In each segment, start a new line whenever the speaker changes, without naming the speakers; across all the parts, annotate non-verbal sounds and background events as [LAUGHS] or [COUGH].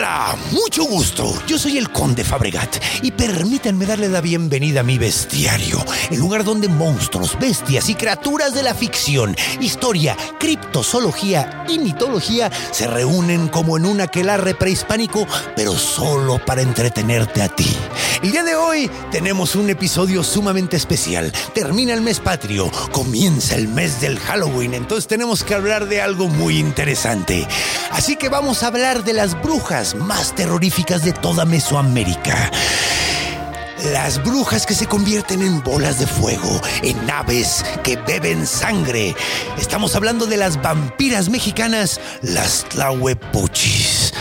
Hola, mucho gusto. Yo soy el Conde Fabregat y permítanme darle la bienvenida a mi bestiario, el lugar donde monstruos, bestias y criaturas de la ficción, historia, criptozoología y mitología se reúnen como en un aquelarre prehispánico, pero solo para entretenerte a ti. El día de hoy tenemos un episodio sumamente especial. Termina el mes patrio, comienza el mes del Halloween, entonces tenemos que hablar de algo muy interesante. Así que vamos a hablar de las brujas más terroríficas de toda Mesoamérica. Las brujas que se convierten en bolas de fuego, en aves que beben sangre. Estamos hablando de las vampiras mexicanas, las Tlahuepuchis.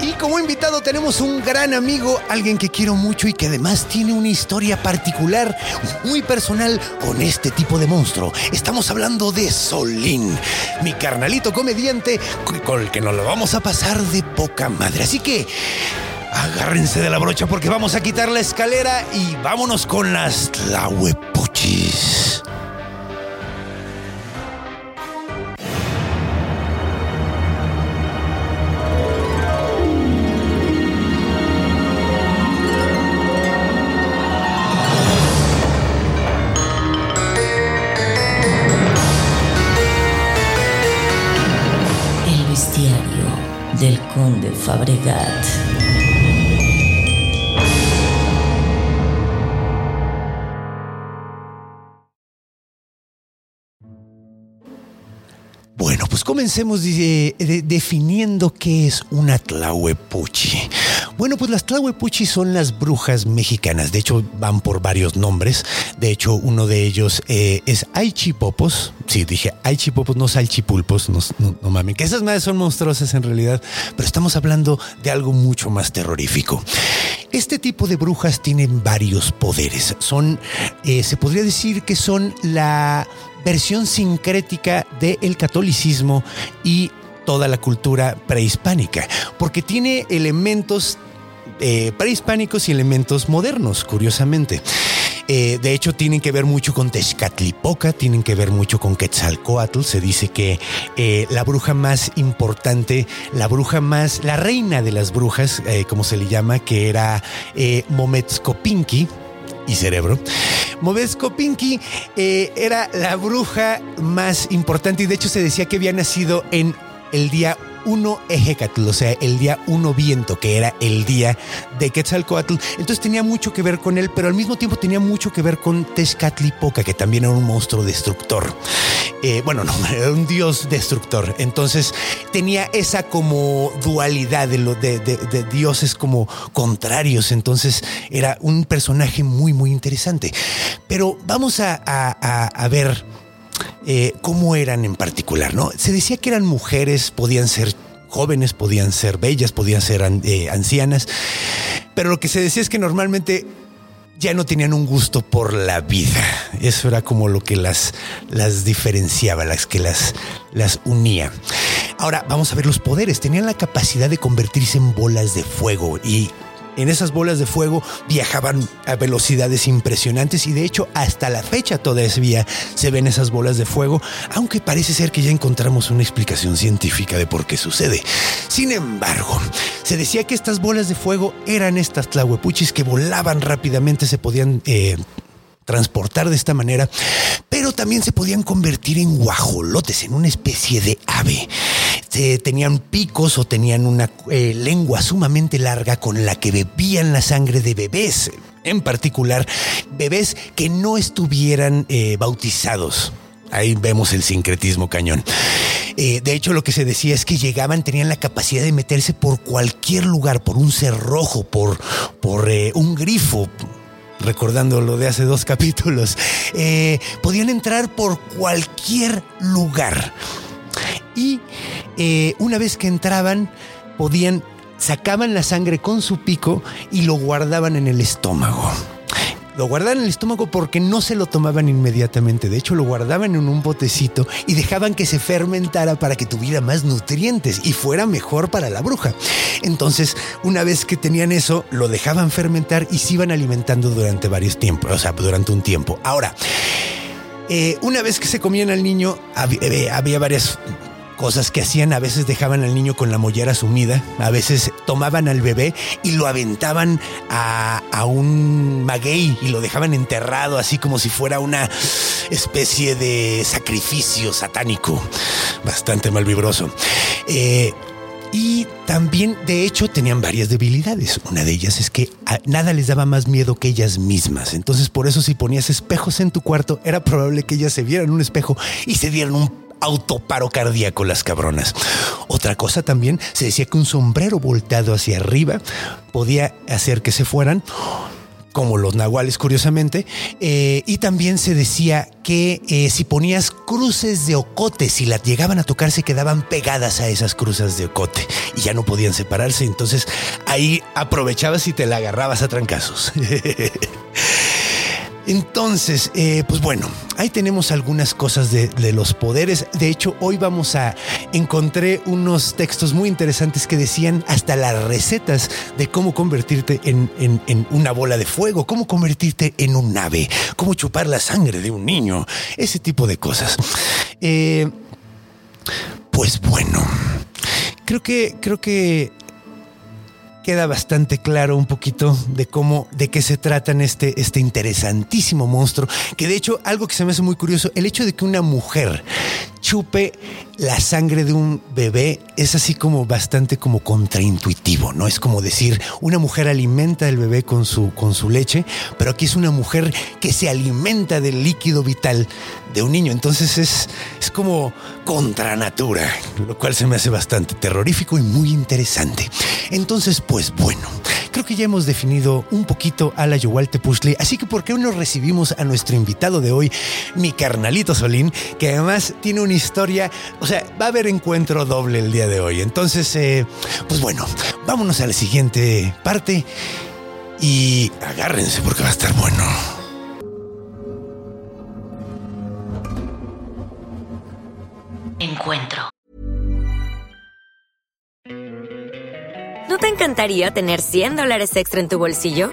Y como invitado tenemos un gran amigo, alguien que quiero mucho y que además tiene una historia particular, muy personal con este tipo de monstruo. Estamos hablando de Solín, mi carnalito comediante con el que nos lo vamos a pasar de poca madre. Así que agárrense de la brocha porque vamos a quitar la escalera y vámonos con las Tlahuepuchis.
Conde Fabregat.
Bueno, pues comencemos de- definiendo qué es una Tlahuepuchi. Bueno, pues las Tlahuepuchi son las brujas mexicanas. De hecho, van por varios nombres. De hecho, uno de ellos eh, es Aichipopos. Sí, dije Aichipopos, no Salchipulpos. No, no, no mamen, que esas madres son monstruosas en realidad. Pero estamos hablando de algo mucho más terrorífico. Este tipo de brujas tienen varios poderes. Son, eh, se podría decir que son la versión sincrética del catolicismo y toda la cultura prehispánica, porque tiene elementos eh, prehispánicos y elementos modernos, curiosamente. Eh, de hecho, tienen que ver mucho con Tezcatlipoca, tienen que ver mucho con Quetzalcoatl. Se dice que eh, la bruja más importante, la bruja más, la reina de las brujas, como se le llama, que era Mometzcopinqui, y cerebro. Movezco Pinky era la bruja más importante y de hecho se decía que había nacido en el día 1 Ejecatl, o sea, el día 1 viento, que era el día de Quetzalcoatl. Entonces tenía mucho que ver con él, pero al mismo tiempo tenía mucho que ver con Tezcatlipoca, que también era un monstruo destructor. Eh, bueno, no, era [LAUGHS] un dios destructor. Entonces tenía esa como dualidad de, lo, de, dioses como contrarios. Entonces era un personaje muy, muy interesante. Pero vamos a- a- a ver eh, cómo eran en particular, ¿no? Se decía que eran mujeres, podían ser jóvenes, podían ser bellas, podían ser eh, ancianas, pero lo que se decía es que normalmente ya no tenían un gusto por la vida. Eso era como lo que las, las diferenciaba, las que las, las unía. Ahora vamos a ver los poderes. Tenían la capacidad de convertirse en bolas de fuego y en esas bolas de fuego viajaban a velocidades impresionantes y de hecho hasta la fecha todavía se ven esas bolas de fuego, aunque parece ser que ya encontramos una explicación científica de por qué sucede. Sin embargo, se decía que estas bolas de fuego eran estas tlahuepuchis que volaban rápidamente, se podían... eh, transportar de esta manera, pero también se podían convertir en guajolotes, en una especie de ave. Se tenían picos o tenían una eh, lengua sumamente larga con la que bebían la sangre de bebés, en particular bebés que no estuvieran eh, bautizados. Ahí vemos el sincretismo cañón. Eh, de hecho, lo que se decía es que llegaban, tenían la capacidad de meterse por cualquier lugar, por un cerrojo, por, por un grifo, recordando lo de hace dos [LAUGHS] capítulos, podían entrar por cualquier lugar. Y eh, una vez que entraban, podían, sacaban la sangre con su pico y lo guardaban en el estómago. Lo guardaban en el estómago porque no se lo tomaban inmediatamente. De hecho, lo guardaban en un botecito y dejaban que se fermentara para que tuviera más nutrientes y fuera mejor para la bruja. Entonces, una vez que tenían eso, lo dejaban fermentar y se iban alimentando durante varios tiempos, o sea, durante un tiempo. Ahora, eh, una vez que se comían al niño, había, eh, había varias cosas que hacían. A veces dejaban al niño con la mollera sumida, a veces tomaban al bebé y lo aventaban a, a un maguey y lo dejaban enterrado, así como si fuera una especie de sacrificio satánico, bastante malvibroso. Eh, y también, de hecho, tenían varias debilidades. Una de ellas es que nada les daba más miedo que ellas mismas. Entonces, por eso si ponías espejos en tu cuarto, era probable que ellas se vieran un espejo y se dieran un autoparo cardíaco las cabronas. Otra cosa también, se decía que un sombrero volteado hacia arriba podía hacer que se fueran como los nahuales curiosamente, eh, y también se decía que eh, si ponías cruces de ocote, si las llegaban a tocar, se quedaban pegadas a esas cruces de ocote y ya no podían separarse, entonces ahí aprovechabas y te la agarrabas a trancazos. [LAUGHS] Entonces, eh, pues bueno, ahí tenemos algunas cosas de, los poderes. De hecho, hoy vamos a encontré unos textos muy interesantes que decían hasta las recetas de cómo convertirte en una bola de fuego, cómo convertirte en un ave, cómo chupar la sangre de un niño, ese tipo de cosas. Eh, pues bueno, creo que creo que queda bastante claro un poquito de cómo, de qué se trata este, este interesantísimo monstruo. Que de hecho, algo que se me hace muy curioso, el hecho de que una mujer chupe la sangre de un bebé es así como bastante como contraintuitivo, ¿no? Es como decir, una mujer alimenta al bebé con su, con su leche, pero aquí es una mujer que se alimenta del líquido vital de un niño. Entonces es, es como contra natura, lo cual se me hace bastante terrorífico y muy interesante. Entonces, pues bueno, creo que ya hemos definido un poquito a la Yowalte Pushli, así que ¿por qué no recibimos a nuestro invitado de hoy, mi carnalito Solín, que además tiene una historia, o sea, va a haber encuentro doble el día de hoy. Entonces, eh, pues bueno, vámonos a la siguiente parte y agárrense porque va a estar bueno.
Encuentro.
¿No te encantaría tener 100 dólares extra en tu bolsillo?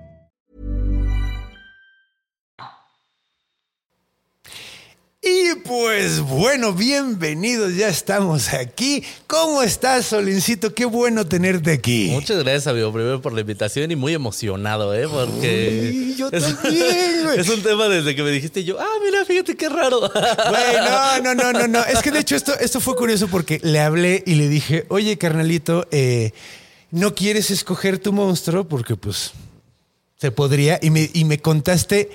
Y pues bueno, bienvenidos, ya estamos aquí. ¿Cómo estás, Solincito? Qué bueno tenerte aquí.
Muchas gracias, amigo, primero por la invitación y muy emocionado, ¿eh? Porque.
Uy, yo también, güey. [LAUGHS]
Es un tema desde que me dijiste yo, ah, mira, fíjate qué raro. [LAUGHS]
Güey, no, no, no, no, no. Es que de hecho esto, esto fue curioso porque le hablé y le dije, oye, carnalito, eh, ¿no quieres escoger tu monstruo? Porque pues se podría. Y me, y me contaste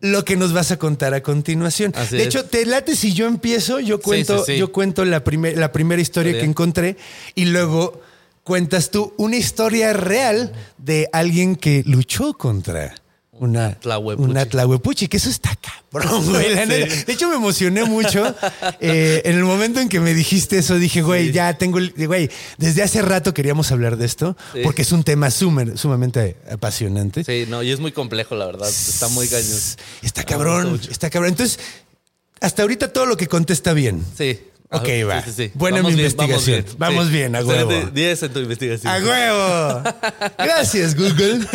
lo que nos vas a contar a continuación.
Así
de
es.
hecho, te late si yo empiezo, yo cuento,
sí, sí.
yo cuento la, primer- la primera historia que encontré y luego cuentas tú una historia real de alguien que luchó contra una
Tlahuepuchi.
una tlahuepuchi, que eso está cabrón, güey. la [LAUGHS]
Sí.
neta. De hecho, me emocioné mucho. Eh, en el momento en que me dijiste eso, dije, güey,
Sí.
ya tengo, el- güey, desde hace rato queríamos hablar de esto,
Sí.
porque es un tema sumer- sumamente apasionante.
Sí, no, y es muy complejo, la verdad. Está muy cañón.
Está cabrón, está cabrón. Entonces, hasta ahorita todo lo que conté está bien.
Sí.
Ok, va.
sí, sí, sí.
Buena
Vamos
mi
bien, vamos
investigación.
bien.
Vamos bien, a huevo.
10 en tu investigación.
¡A huevo! [LAUGHS] Gracias, Google. [LAUGHS]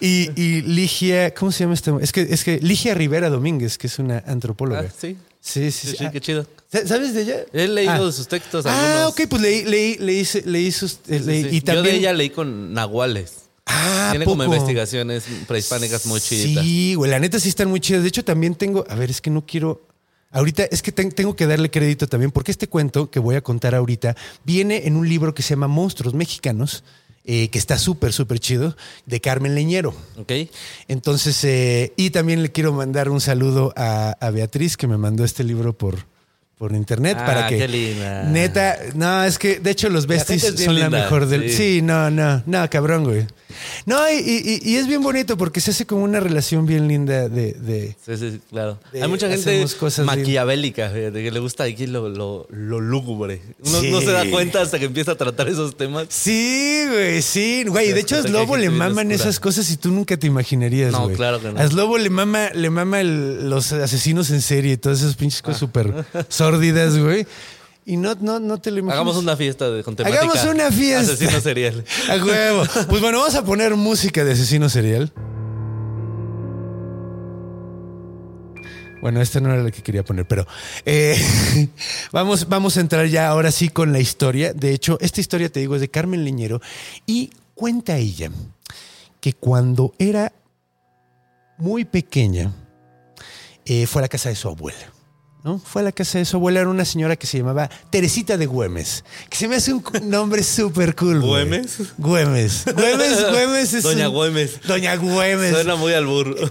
y, y Ligia, ¿cómo se llama este? Es que, es que Ligia Rivera Domínguez, que es una antropóloga.
Ah, sí.
Sí, sí, sí. Ah,
qué chido.
¿Sabes de ella?
He leído
Ah.
sus textos.
Ah, ok, pues leí, leí, leí, leí sus. eh, leí-. Y también.
Yo de ella leí con nahuales.
Ah,
Tiene como
¿poco?
investigaciones prehispánicas muy chiditas.
Sí, güey, la neta sí están muy chidas. De hecho, también tengo, a ver, es que no quiero. Ahorita es que ten- tengo que darle crédito también, porque este cuento que voy a contar ahorita viene en un libro que se llama Monstruos Mexicanos, eh, que está súper, súper chido, de Carmen Leñero.
Ok.
Entonces, eh, y también le quiero mandar un saludo a, a Beatriz, que me mandó este libro por, por internet
Ah,
para que.
qué linda.
Neta, no, es que de hecho los besties son la mejor del. Sí.
sí.
no, no, no, cabrón, güey. No, y, y- y es bien bonito porque se hace como una relación bien linda de. de-
Sí, sí, claro.
De-
Hay mucha gente
cosas
maquiavélica, fíjate, que le gusta aquí lo, lo, lo lúgubre. Uno
Sí.
no se da cuenta hasta que empieza a tratar esos temas.
Sí, güey, sí, güey. De hecho, a Slobo le maman esas cosas y tú nunca te imaginarías,
No,
güey.
claro que no.
A Slobo le mama, le mama el- los asesinos en serie y todas esas pinches
Ah.
cosas súper [LAUGHS] sórdidas, güey. Y no, no, no te lo imaginas.
Hagamos una fiesta de, con temática.
Hagamos una fiesta.
Asesino serial. [LAUGHS]
A huevo. Pues bueno, vamos a poner música de asesino serial. Bueno, esta no era la que quería poner, pero eh, [LAUGHS] vamos, vamos a entrar ya ahora sí con la historia. De hecho, esta historia, te digo, es de Carmen Leñero y cuenta ella que cuando era muy pequeña eh, fue a la casa de su abuela. ¿No? Fue a la casa de su abuela, era una señora que se llamaba Teresita de Güemes, que se me hace un nombre súper cool.
¿Güemes?
Güemes. Güemes, Güemes es
Doña
un-
Güemes.
Doña Güemes.
Suena muy al burro. [LAUGHS]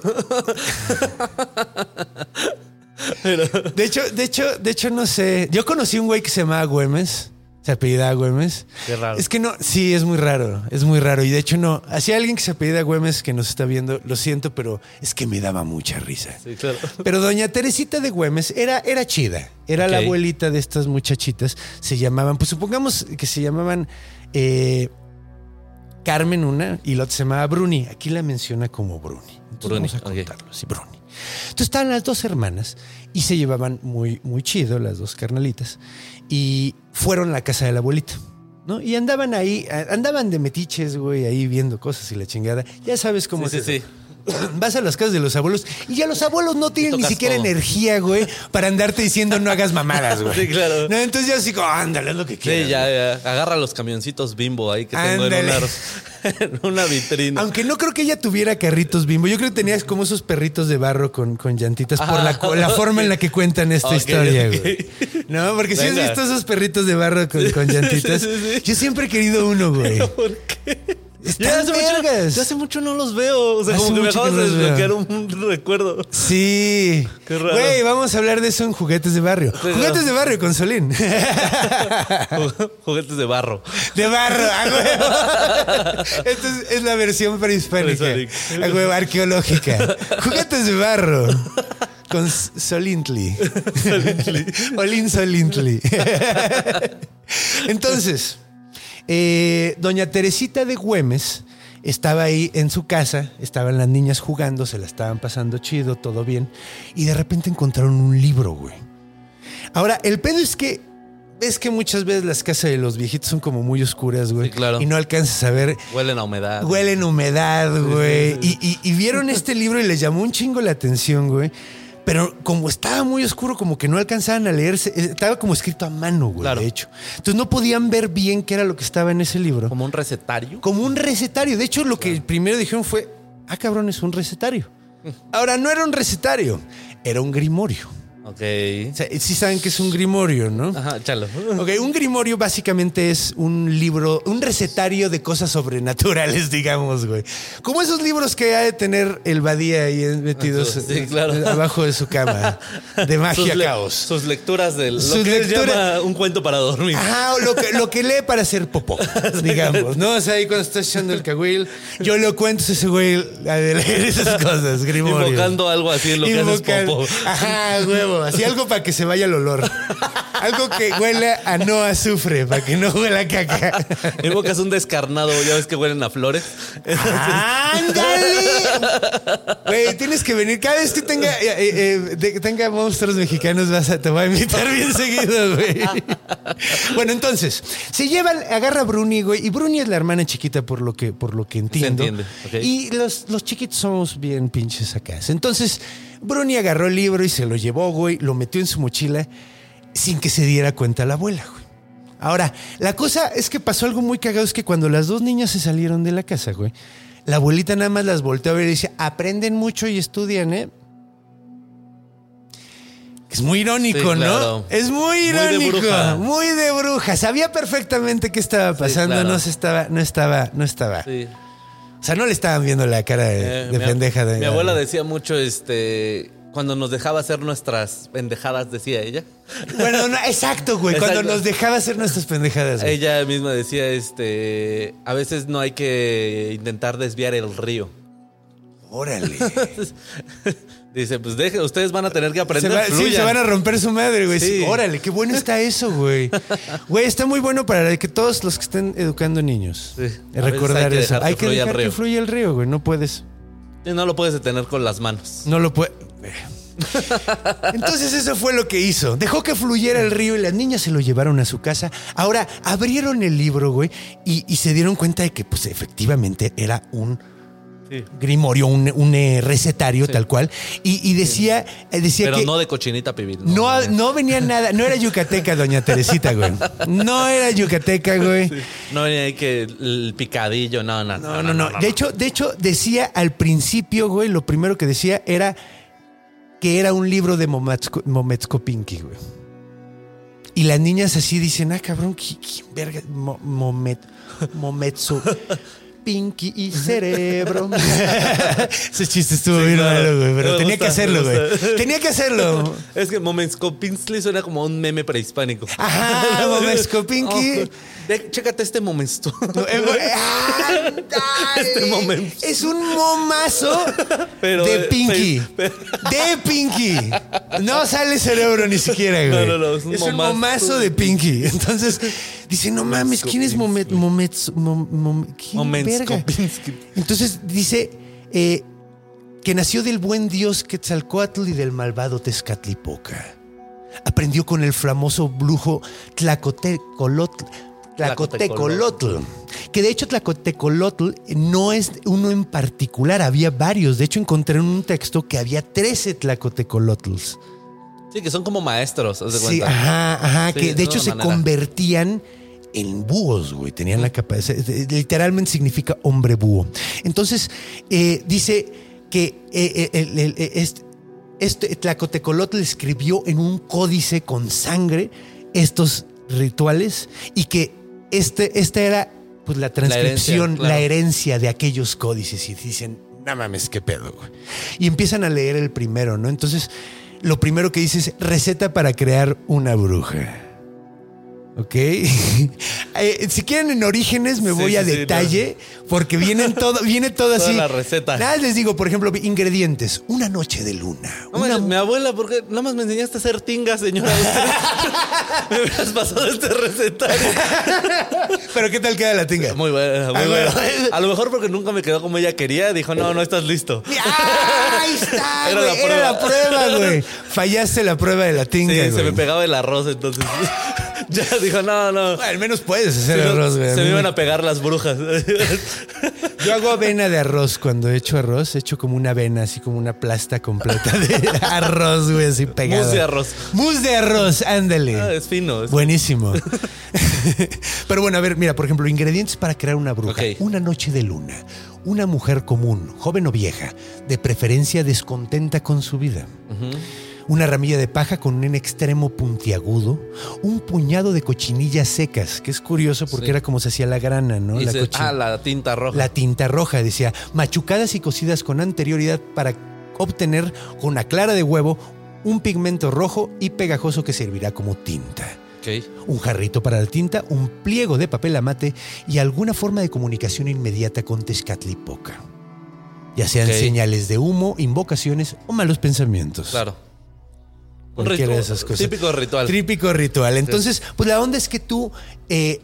De hecho, de hecho, de hecho, no sé. Yo conocí un güey que se llamaba Güemes. Se apellida Güemes.
Qué raro.
Es que no, sí, es muy raro. Es muy raro. Y de hecho, no. Así alguien que se apellida Güemes que nos está viendo, lo siento, pero es que me daba mucha risa.
Sí, claro.
Pero doña Teresita de Güemes era, era chida. Era la abuelita de estas muchachitas. Se llamaban, pues supongamos que se llamaban eh, Carmen una y la otra se llamaba Bruni. Aquí la menciona como Bruni. Entonces
Bruni,
vamos a
ok.
contarlo, sí, Bruni. Entonces estaban las dos hermanas y se llevaban muy, muy chido, las dos carnalitas. Y fueron a la casa de la abuelita. ¿No? Y andaban ahí, andaban de metiches, güey, ahí viendo cosas y la chingada. Ya sabes cómo
Sí,
es
sí,
eso.
sí. [CLEARS THROAT]
Vas a las casas de los abuelos y ya los abuelos no tienen ni siquiera
todo.
energía, güey, para andarte diciendo no hagas mamadas, güey. [LAUGHS]
Sí, claro.
No, entonces yo así como, ándale, es lo que quieras.
Sí, ya, ya. Agarra los camioncitos bimbo ahí que tengo en
Ándale.
una, [LAUGHS] en una vitrina.
Aunque no creo que ella tuviera carritos bimbo. Yo creo que tenías como esos perritos de barro con, con llantitas por la,
Ah,
la forma en la que cuentan esta historia, güey. No, porque si has visto esos perritos de barro con, con llantitas.
Sí, sí, sí.
Yo siempre he querido uno, güey. [LAUGHS]
¿Por qué? Ya hace, mucho, ya hace mucho no los veo. O sea,
Hace
como que me acabas de
veo.
desbloquear un, [LAUGHS] recuerdo.
Sí.
Qué raro.
Güey, vamos a hablar de eso en Juguetes de Barrio.
Sí,
Juguetes
no.
de Barrio con Solín.
Ju- [LAUGHS] Juguetes de barro.
De barro, a huevo. Esta es, es la versión prehispánica. A huevo, arqueológica. Juguetes de barro. Con S- Solintli. [LAUGHS] Olin Solintli. Entonces, eh, doña Teresita de Güemes estaba ahí en su casa, estaban las niñas jugando, se la estaban pasando chido, todo bien, y de repente encontraron un libro, güey. Ahora, el pedo es que ves que muchas veces las casas de los viejitos son como muy oscuras, güey.
Sí, claro.
Y no alcanzas a ver.
Huelen a humedad.
Huelen a humedad, güey. Y, y- y vieron este libro y les llamó un chingo la atención, güey. Pero como estaba muy oscuro, como que no alcanzaban a leerse. eh, Estaba como escrito a mano, güey,
Claro.
de hecho. Entonces no podían ver bien qué era lo que estaba en ese libro.
Como un recetario.
Como un recetario. De hecho, lo que primero dijeron fue, ah, cabrón, es un recetario. Ahora, no era un recetario, era un grimorio.
Ok.
Sí saben que es un grimorio, ¿no?
Ajá, chalo. [LAUGHS]
Ok, un grimorio básicamente es un libro, un recetario de cosas sobrenaturales, [LAUGHS] digamos, güey. Como esos libros que ha de tener el Badía ahí metidos
Sí, claro.
eh, [LAUGHS] abajo de su cama, de magia
Sus
caos.
Sus lecturas.
Sus
lo que él
lectura-
llama un cuento para dormir.
Ajá, o lo que, lo que lee para hacer popó, digamos, ¿no? O sea, ahí cuando estás echando el cagüil, yo lo cuento ese güey a de leer esas cosas, grimorio.
Invocando algo así en lo que haces popo.
Ajá, huevo. Así algo para que se vaya el olor. Algo que huela a no azufre, para que no huela a caca.
Invocas un descarnado, ya ves que huelen a flores.
¡Ándale! Güey, tienes que venir. Cada vez que tenga, eh, eh, eh, tenga monstruos mexicanos, vas a, te voy a invitar bien seguido, güey. Bueno, entonces, se llevan, agarra a Bruni, güey. Y Bruni es la hermana chiquita, por lo que, por lo que entiendo.
entiende, ok.
Y los, los chiquitos somos bien pinches acá. Entonces, Bruni agarró el libro y se lo llevó, güey. Lo metió en su mochila sin que se diera cuenta la abuela, güey. Ahora, la cosa es que pasó algo muy cagado, es que cuando las dos niñas se salieron de la casa, güey, la abuelita nada más las volteó a ver y dice, aprenden mucho y estudian, ¿eh? Es muy irónico,
Sí,
¿no? Es muy
Muy de
irónico, muy de bruja. Sabía perfectamente qué estaba pasando,
claro.
no se estaba, no estaba, no estaba.
Sí.
O sea, no le estaban viendo la cara de,
Eh,
de
mi-
pendeja de
Mi abuela decía mucho, este, Cuando nos dejaba hacer nuestras pendejadas, decía ella.
Bueno, no, exacto, güey. Cuando
Exacto.
nos dejaba hacer nuestras pendejadas. güey.
Ella misma decía, este, a veces no hay que intentar desviar el río.
Órale. [LAUGHS]
Dice, pues deje, ustedes van a tener que
Se,
aprender.
va- sí, se van a romper su madre, güey. Sí,
Sí.
Órale, qué bueno está eso, güey. [LAUGHS] Güey, está muy bueno para que todos los que estén educando niños.
Sí.
eh, Recordar
hay que
eso. Hay que
el
dejar que fluya el río, güey. No puedes.
Y no lo puedes detener con las manos.
No lo puede. [LAUGHS] Entonces eso fue lo que hizo. Dejó que fluyera el río y las niñas se lo llevaron a su casa. Ahora abrieron el libro, güey, y, y se dieron cuenta de que, pues, efectivamente era un
Sí.
grimorio, un, un, eh, recetario tal cual. Y, y decía, eh, decía
Pero
que
no de cochinita pibil.
no, no venía nada, no era yucateca, doña Teresita, güey. No era yucateca, güey.
No venía ahí que el picadillo, no, no,
No, no, no. De hecho, de hecho, decía al principio, güey, lo primero que decía era que era un libro de Momatsko, Mometskopinki, güey. Y las niñas así dicen, ah, cabrón, ¿qué, qué verga? Mo- Momet, Mometsu. Pinky y cerebro. [LAUGHS] Ese chiste estuvo
Sí,
bien
claro.
malo, güey, pero
Me
tenía que hacerlo, güey. Tenía que hacerlo.
Es que Momenskopinsley suena como un meme prehispánico.
Ajá, [LAUGHS] Mometskopinki.
Oh, de- chécate este momento.
Eh. [LAUGHS]
Este momento.
Es un momazo
Pero,
de
eh,
Pinky.
pe- [LAUGHS]
De Pinky. No sale cerebro ni siquiera, güey.
No, no, no, es un
un
momazo
momazo de Pinky. Entonces, dice, no mames, ¿quién es Momet, Momet, Mom- Mom- ¿quién verga?
Momenskopinski.
Entonces dice eh, que nació del buen dios Quetzalcoatl y del malvado Tezcatlipoca. Aprendió con el famoso brujo Tlacotecolotl. Tlacotecolotl. Que de hecho Tlacotecolotl no es uno en particular, había varios. De hecho encontré en un texto que había 13 Tlacotecolotls.
Sí, que son como maestros, haz de
Sí,
cuenta.
ajá, ajá,
Sí,
que
de
hecho se
manera.
convertían en búhos, güey. Tenían la capacidad, literalmente significa hombre búho. Entonces, eh, dice que eh, eh, el- el- este Tlacotecolotl escribió en un códice con sangre estos rituales y que este, esta era pues la transcripción, la herencia,
claro.
de aquellos códices y dicen, no mames, qué pedo, güey. Y empiezan a leer el primero, ¿no? Entonces, lo primero que dice es receta para crear una bruja. ¿Ok? [LAUGHS] Eh, si quieren en orígenes me
Sí,
voy a
sí,
detalle porque vienen todo, viene todo [LAUGHS]
Toda
así.
la receta.
Nada, les digo, por ejemplo, ingredientes. Una noche de luna.
No
una-
manches, mi abuela, porque nada más me enseñaste a hacer tinga, señora. [LAUGHS] me hubieras pasado este recetario.
Pero ¿qué tal queda la tinga?
Muy buena, muy
Ah,
buena.
bueno.
A lo mejor porque nunca me quedó como ella quería, dijo, no, no estás listo.
¡Ah, Ahí está,
Era la
Era la
prueba.
prueba, güey. Fallaste la prueba de la tinga,
Sí, se me pegaba el arroz, entonces. [LAUGHS] ya dijo, no, no.
Bueno, al menos puedes hacer
Se
arroz, güey.
Se me iban a pegar las brujas.
Yo hago avena de arroz. Cuando he hecho arroz, he hecho como una avena, así como una plasta completa de [LAUGHS] arroz, güey, así pegada.
Mousse de arroz.
Mousse de arroz, ándale.
Ah, es fino. es-
Buenísimo. [LAUGHS] Pero bueno, a ver, mira, por ejemplo, ingredientes para crear una bruja. Una noche de luna. Una mujer común, joven o vieja, de preferencia descontenta con su vida. Una ramilla de paja con un extremo puntiagudo. Un puñado de cochinillas secas, que es curioso porque
Sí.
era como se hacía la grana, ¿no? La
se- ah, la tinta roja.
la tinta roja, decía, machucadas y cocidas con anterioridad para obtener con una clara de huevo un pigmento rojo y pegajoso que servirá como tinta. Un jarrito para la tinta, un pliego de papel amate y alguna forma de comunicación inmediata con Tezcatlipoca. Ya sean señales de humo, invocaciones o malos pensamientos.
Claro. Un
Cualquiera de
ritual-
esas cosas.
Típico ritual.
Típico ritual. Entonces, pues la onda es que tú eh,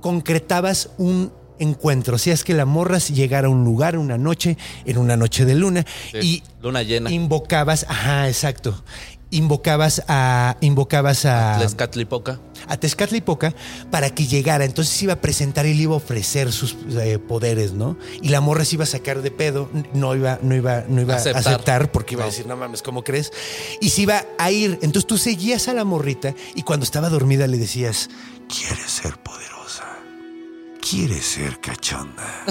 concretabas un encuentro. O sea, es que la morra si llegara a un lugar una noche, en una noche de luna,
Sí,
y
Luna llena.
invocabas, ajá, exacto. Invocabas a. Invocabas a.
Tlaxcatlipoca.
a Tezcatlipoca para que llegara. Entonces iba a presentar y le iba a ofrecer sus eh, poderes, ¿no? Y la morra se iba a sacar de pedo, no iba, no iba, no iba a
Aceptar.
porque iba a decir, no mames, ¿cómo crees? Y se iba a ir. Entonces tú seguías a la morrita y cuando estaba dormida le decías, ¿quieres ser poderosa? ¿Quieres ser cachonda?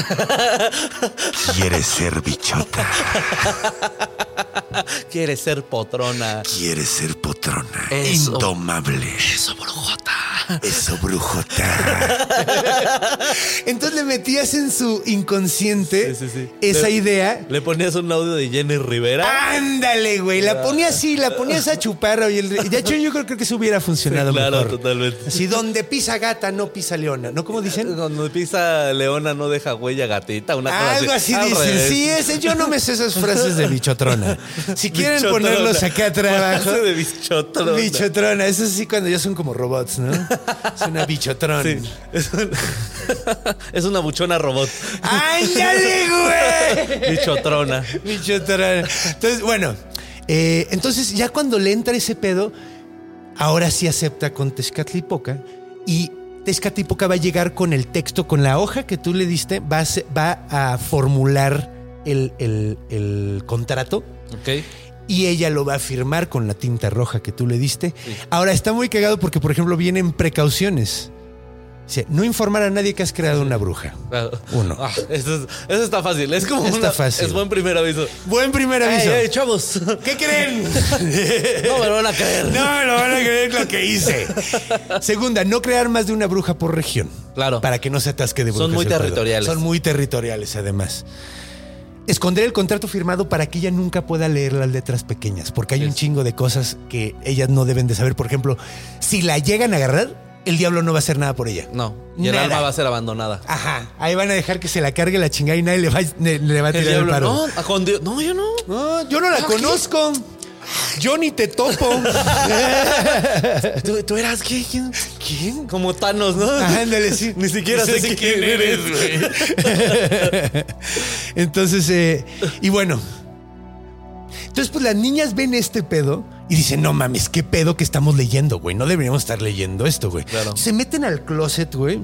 ¿Quieres ser bichota?
Quiere ser potrona.
¿Quieres ser potrona?
Eso.
Indomable.
Eso, brujota.
Eso, brujota. Entonces le metías en su inconsciente
Sí, sí, sí.
esa
Le-
idea.
Le ponías un audio de Jenny Rivera.
Ándale, güey. La ponías así, la ponías a chupar. Y el, de hecho, yo creo que eso hubiera funcionado
claro,
mejor.
totalmente.
Así, donde pisa gata, no pisa leona. ¿No? ¿Cómo dicen?
Cuando pisa leona no deja huella gatita, una cosa
Algo así dicen. Sí, ese, yo no me sé esas frases de bichotrona. Si [LAUGHS] quieren
Bichotrona.
ponerlos acá abajo. [LAUGHS]
Frase de bichotrona.
Bichotrona. Eso sí, cuando ya son como robots, ¿no? Es una bichotrona.
Sí. Es una, [LAUGHS] es una buchona robot.
¡Ándale, güey!
Bichotrona.
Bichotrona. Entonces, bueno. eh, entonces, ya cuando le entra ese pedo, ahora sí acepta con Tezcatlipoca y Tezcatlipoca va a llegar con el texto, con la hoja que tú le diste, va a, va a formular el, el- el contrato y ella lo va a firmar con la tinta roja que tú le diste. Ahora está muy cagado porque, por ejemplo, vienen precauciones. Dice, no informar a nadie que has creado una bruja. Uno.
Ah, eso, es- eso está fácil. Es como
Está
una-
fácil.
Es buen primer aviso.
Buen primer aviso.
Chavos. [LAUGHS]
¿Qué creen? [LAUGHS]
No me lo van a creer.
No me lo van a creer lo que hice. [LAUGHS] Segunda, no crear más de una bruja por región.
Claro.
Para que no se atasque de brujas.
Son muy territoriales.
Son muy territoriales, además. Esconder el contrato firmado para que ella nunca pueda leer las letras pequeñas, porque hay un chingo de cosas que ellas no deben de saber. Por ejemplo, si la llegan a agarrar, el diablo no va a hacer nada por ella.
No. Y el
Nada.
alma va a ser abandonada.
Ajá, ahí van a dejar que se la cargue la chingada y nadie le va, le, le va a tirar el,
diablo.
paro.
No, a con Dios. No, yo no.
No, yo no la conozco. Yo ni te topo. [LAUGHS]
¿Tú, tú eras qué? ¿Quién? ¿Quién? Como Thanos, ¿no?
Ándale, sí. [LAUGHS]
Ni siquiera sé, quién eres, güey. [LAUGHS]
Entonces, eh, y bueno. Entonces, pues las niñas ven este pedo y dicen, no mames, qué pedo que estamos leyendo, güey. No deberíamos estar leyendo esto, güey.
Claro.
Se meten al closet, güey.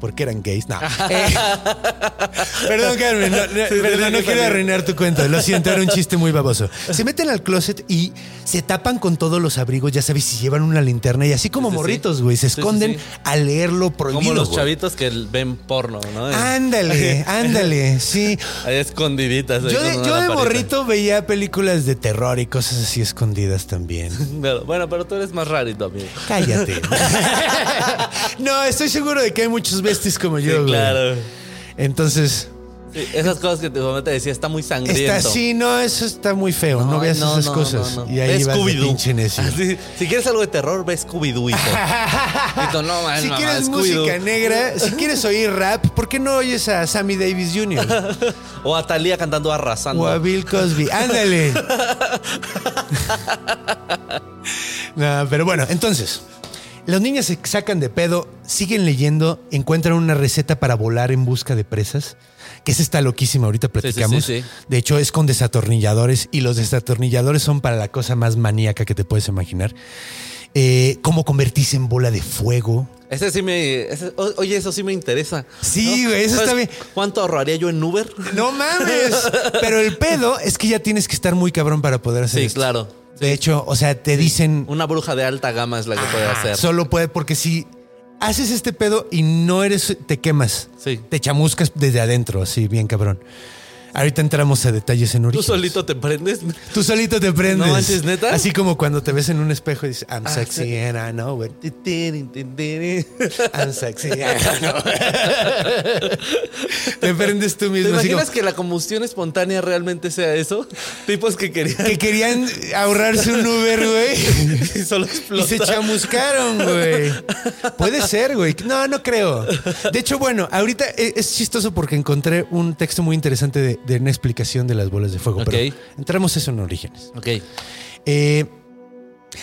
Porque eran gays. No. [LAUGHS] Eh, [LAUGHS] perdón, Carmen. No, no, perdón, no
sí,
quiero arruinar tu cuento. Lo siento, era un chiste muy baboso. [LAUGHS] Se meten al closet y se tapan con todos los abrigos. Ya sabes, si llevan una linterna y así como
Sí,
morritos, güey. Se
Sí,
esconden a leer lo prohibido.
Como los chavitos que ven porno, ¿no?
Ándale, ándale, sí.
Ahí escondiditas. ahí
Yo de, yo morrito veía películas de terror y cosas así escondidas también.
Pero, bueno, pero tú eres más rarito, amigo.
Cállate. no, estoy seguro de que hay muchos besties como yo. Güey.
claro.
Entonces,
Sí, esas cosas que tu mamá te decía, está muy sangriento.
está así, no, eso está muy feo. No, veas
no,
esas
no,
cosas. Y ahí vas de pinche necio. [LAUGHS]
Así, si quieres algo de terror, ve Scooby-Doo, hijo. [LAUGHS] Man,
Si
mamá,
quieres música negra, si quieres oír rap, ¿por qué no oyes a Sammy Davis Jr. [LAUGHS]
O a Talía cantando arrasando.
o a Bill Cosby? Ándale. No, pero bueno, entonces, los niños se sacan de pedo, siguen leyendo, encuentran una receta para volar en busca de presas, que esa está loquísima, ahorita platicamos.
sí, sí.
De hecho, es con desatornilladores y los desatornilladores son para la cosa más maníaca que te puedes imaginar. Eh, cómo convertirse en bola de fuego.
Ese sí me. ese- oye, eso sí me interesa.
Sí, güey, eso está
¿Sabes
bien.
¿Cuánto ahorraría yo en Uber?
No mames. Pero el pedo es que ya tienes que estar muy cabrón para poder hacer
Sí,
esto.
claro.
De hecho, o sea, te dicen
Una bruja de alta gama es la que puede hacer.
solo puede porque si haces este pedo y no eres te quemas.
Sí.
Te chamuscas desde adentro, así bien cabrón. Ahorita entramos a detalles en
Tú
origen.
solito te prendes.
Tú solito te prendes.
No manches, ¿neta?
Así como cuando te ves en un espejo y dices, I'm
Ah,
sexy
sí.
and I know it.
¿Te
I'm sexy and I know it. te prendes tú mismo. así
imaginas
como-
que la combustión espontánea realmente sea eso? [LAUGHS] Tipos que querían
que querían ahorrarse un Uber, güey. [LAUGHS]
y solo
Y se chamuscaron, güey. Puede ser, güey. No, no creo. De hecho, bueno, ahorita e- es chistoso porque encontré un texto muy interesante de, de una explicación de las bolas de fuego.
Ok.
Pero entramos eso en orígenes.
Ok.
Eh,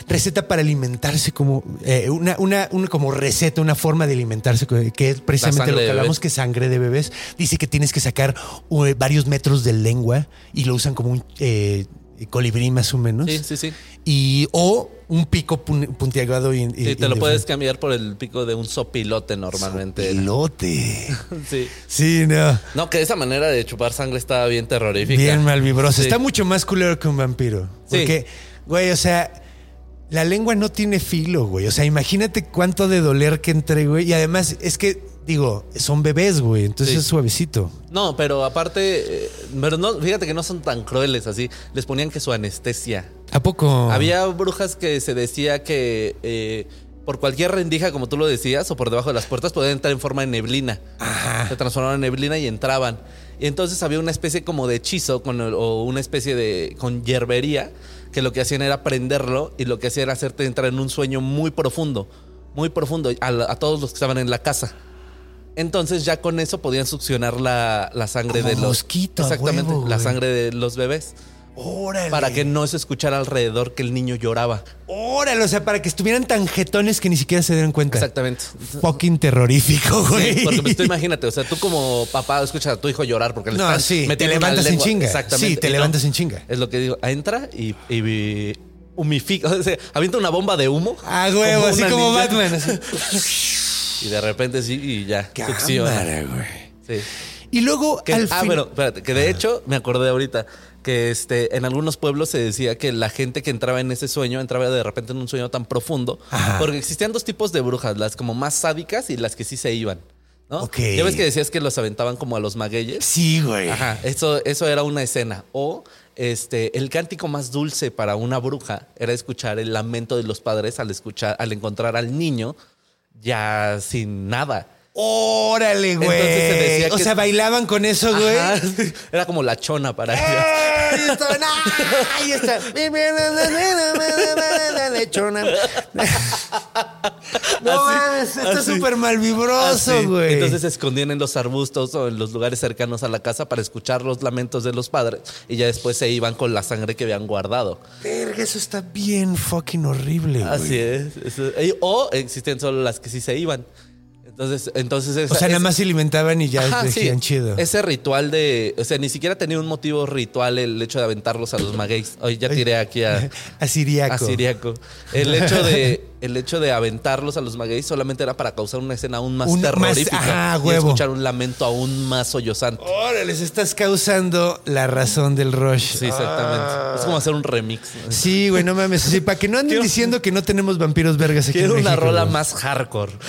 receta para alimentarse como eh, una, una, una como receta, una forma de alimentarse que es precisamente lo que hablamos que sangre de bebés. Dice que tienes que sacar uh, varios metros de lengua y lo usan como un eh, colibrí más o menos.
Sí, sí, sí.
Y o un pico pun- puntiagudo y,
Sí, te lo
de-
puedes cambiar por el pico de un sopilote normalmente.
Pilote. [LAUGHS]
Sí.
Sí, no.
No, que esa manera de chupar sangre estaba bien terrorífica.
Bien malvibrosa.
Sí.
Está mucho más culero que un vampiro.
Sí.
Porque, güey, o sea, la lengua no tiene filo, güey. O sea, imagínate cuánto de doler que entre, güey. Y además, es que, digo, son bebés, güey. Entonces
Sí.
es suavecito.
No, pero aparte, eh, pero no, fíjate que no son tan crueles así. Les ponían que su anestesia.
¿A poco?
Había brujas que se decía que, eh, por cualquier rendija, como tú lo decías, o por debajo de las puertas, podían entrar en forma de neblina. Se transformaban en neblina y entraban. Y entonces había una especie como de hechizo con el- o una especie de con hierbería que lo que hacían era prenderlo y lo que hacía era hacerte entrar en un sueño muy profundo, muy profundo a todos los que estaban en la casa. Entonces ya con eso podían succionar la, la sangre
Como
de los
mosquito,
exactamente
huevo,
la sangre de los bebés
Órale.
para que no se escuchara alrededor que el niño lloraba.
Órale, o sea, para que estuvieran tan jetones que ni siquiera se dieran cuenta.
Exactamente.
Fucking terrorífico, güey.
Sí, porque pues, tú imagínate, o sea, tú como papá escuchas a tu hijo llorar porque le
No,
están
sí, te levantas en chinga.
Exactamente.
Sí, te
Y no,
levantas en chinga.
Es lo que digo, entra y, y humifica, o sea, avienta una bomba de humo.
A huevo, así como Batman. así. [LAUGHS]
Y de repente sí, y ya.
Cámara, güey.
Sí.
Y luego
Que-
al
ah,
fin.
espérate, que de hecho me acordé ahorita que este, en algunos pueblos se decía que la gente que entraba en ese sueño entraba de repente en un sueño tan profundo,
Ajá.
porque existían dos tipos de brujas, las como más sádicas y las que sí se iban. ¿no?
Ok.
Ya ves que decías que los aventaban como a los magueyes.
Sí, güey.
Ajá, eso, eso era una escena. O este, el cántico más dulce para una bruja era escuchar el lamento de los padres al escuchar, al encontrar al niño ya sin nada.
Órale, güey.
Entonces se decía
o
que-
sea, bailaban con eso, güey.
Era como la chona para ellos.
¡Ay, estaban! ¡Ay, está! Lechona. No mames, está súper malvibroso, güey.
Ah, Entonces se escondían en los arbustos o en los lugares cercanos a la casa para escuchar los lamentos de los padres y ya después se iban con la sangre que habían guardado.
Verga, eso está bien fucking horrible, güey.
Así es. Eso- O existían solo las que sí se iban. Entonces, entonces
O
esa-
sea, nada más se alimentaban y ya
Ajá,
decían
sí.
chido.
Ese ritual de. O sea, ni siquiera tenía un motivo ritual el hecho de aventarlos a los magueys. Oye, ya tiré aquí a. [LAUGHS]
A Siriaco.
A Siriaco. El hecho de. El hecho de aventarlos a los magueyes solamente era para causar una escena aún más
Un- más-
terrorífica.
ajá,
y
huevo.
escuchar un lamento aún más sollozante.
Órale, les estás causando la razón del rush.
Sí, exactamente. Es como hacer un remix. ¿no?
Sí, güey, no mames. Sí, para que no anden
Quiero-
diciendo que no tenemos vampiros vergas aquí
Quiero
en
una
México,
rola
güey.
más hardcore. [LAUGHS]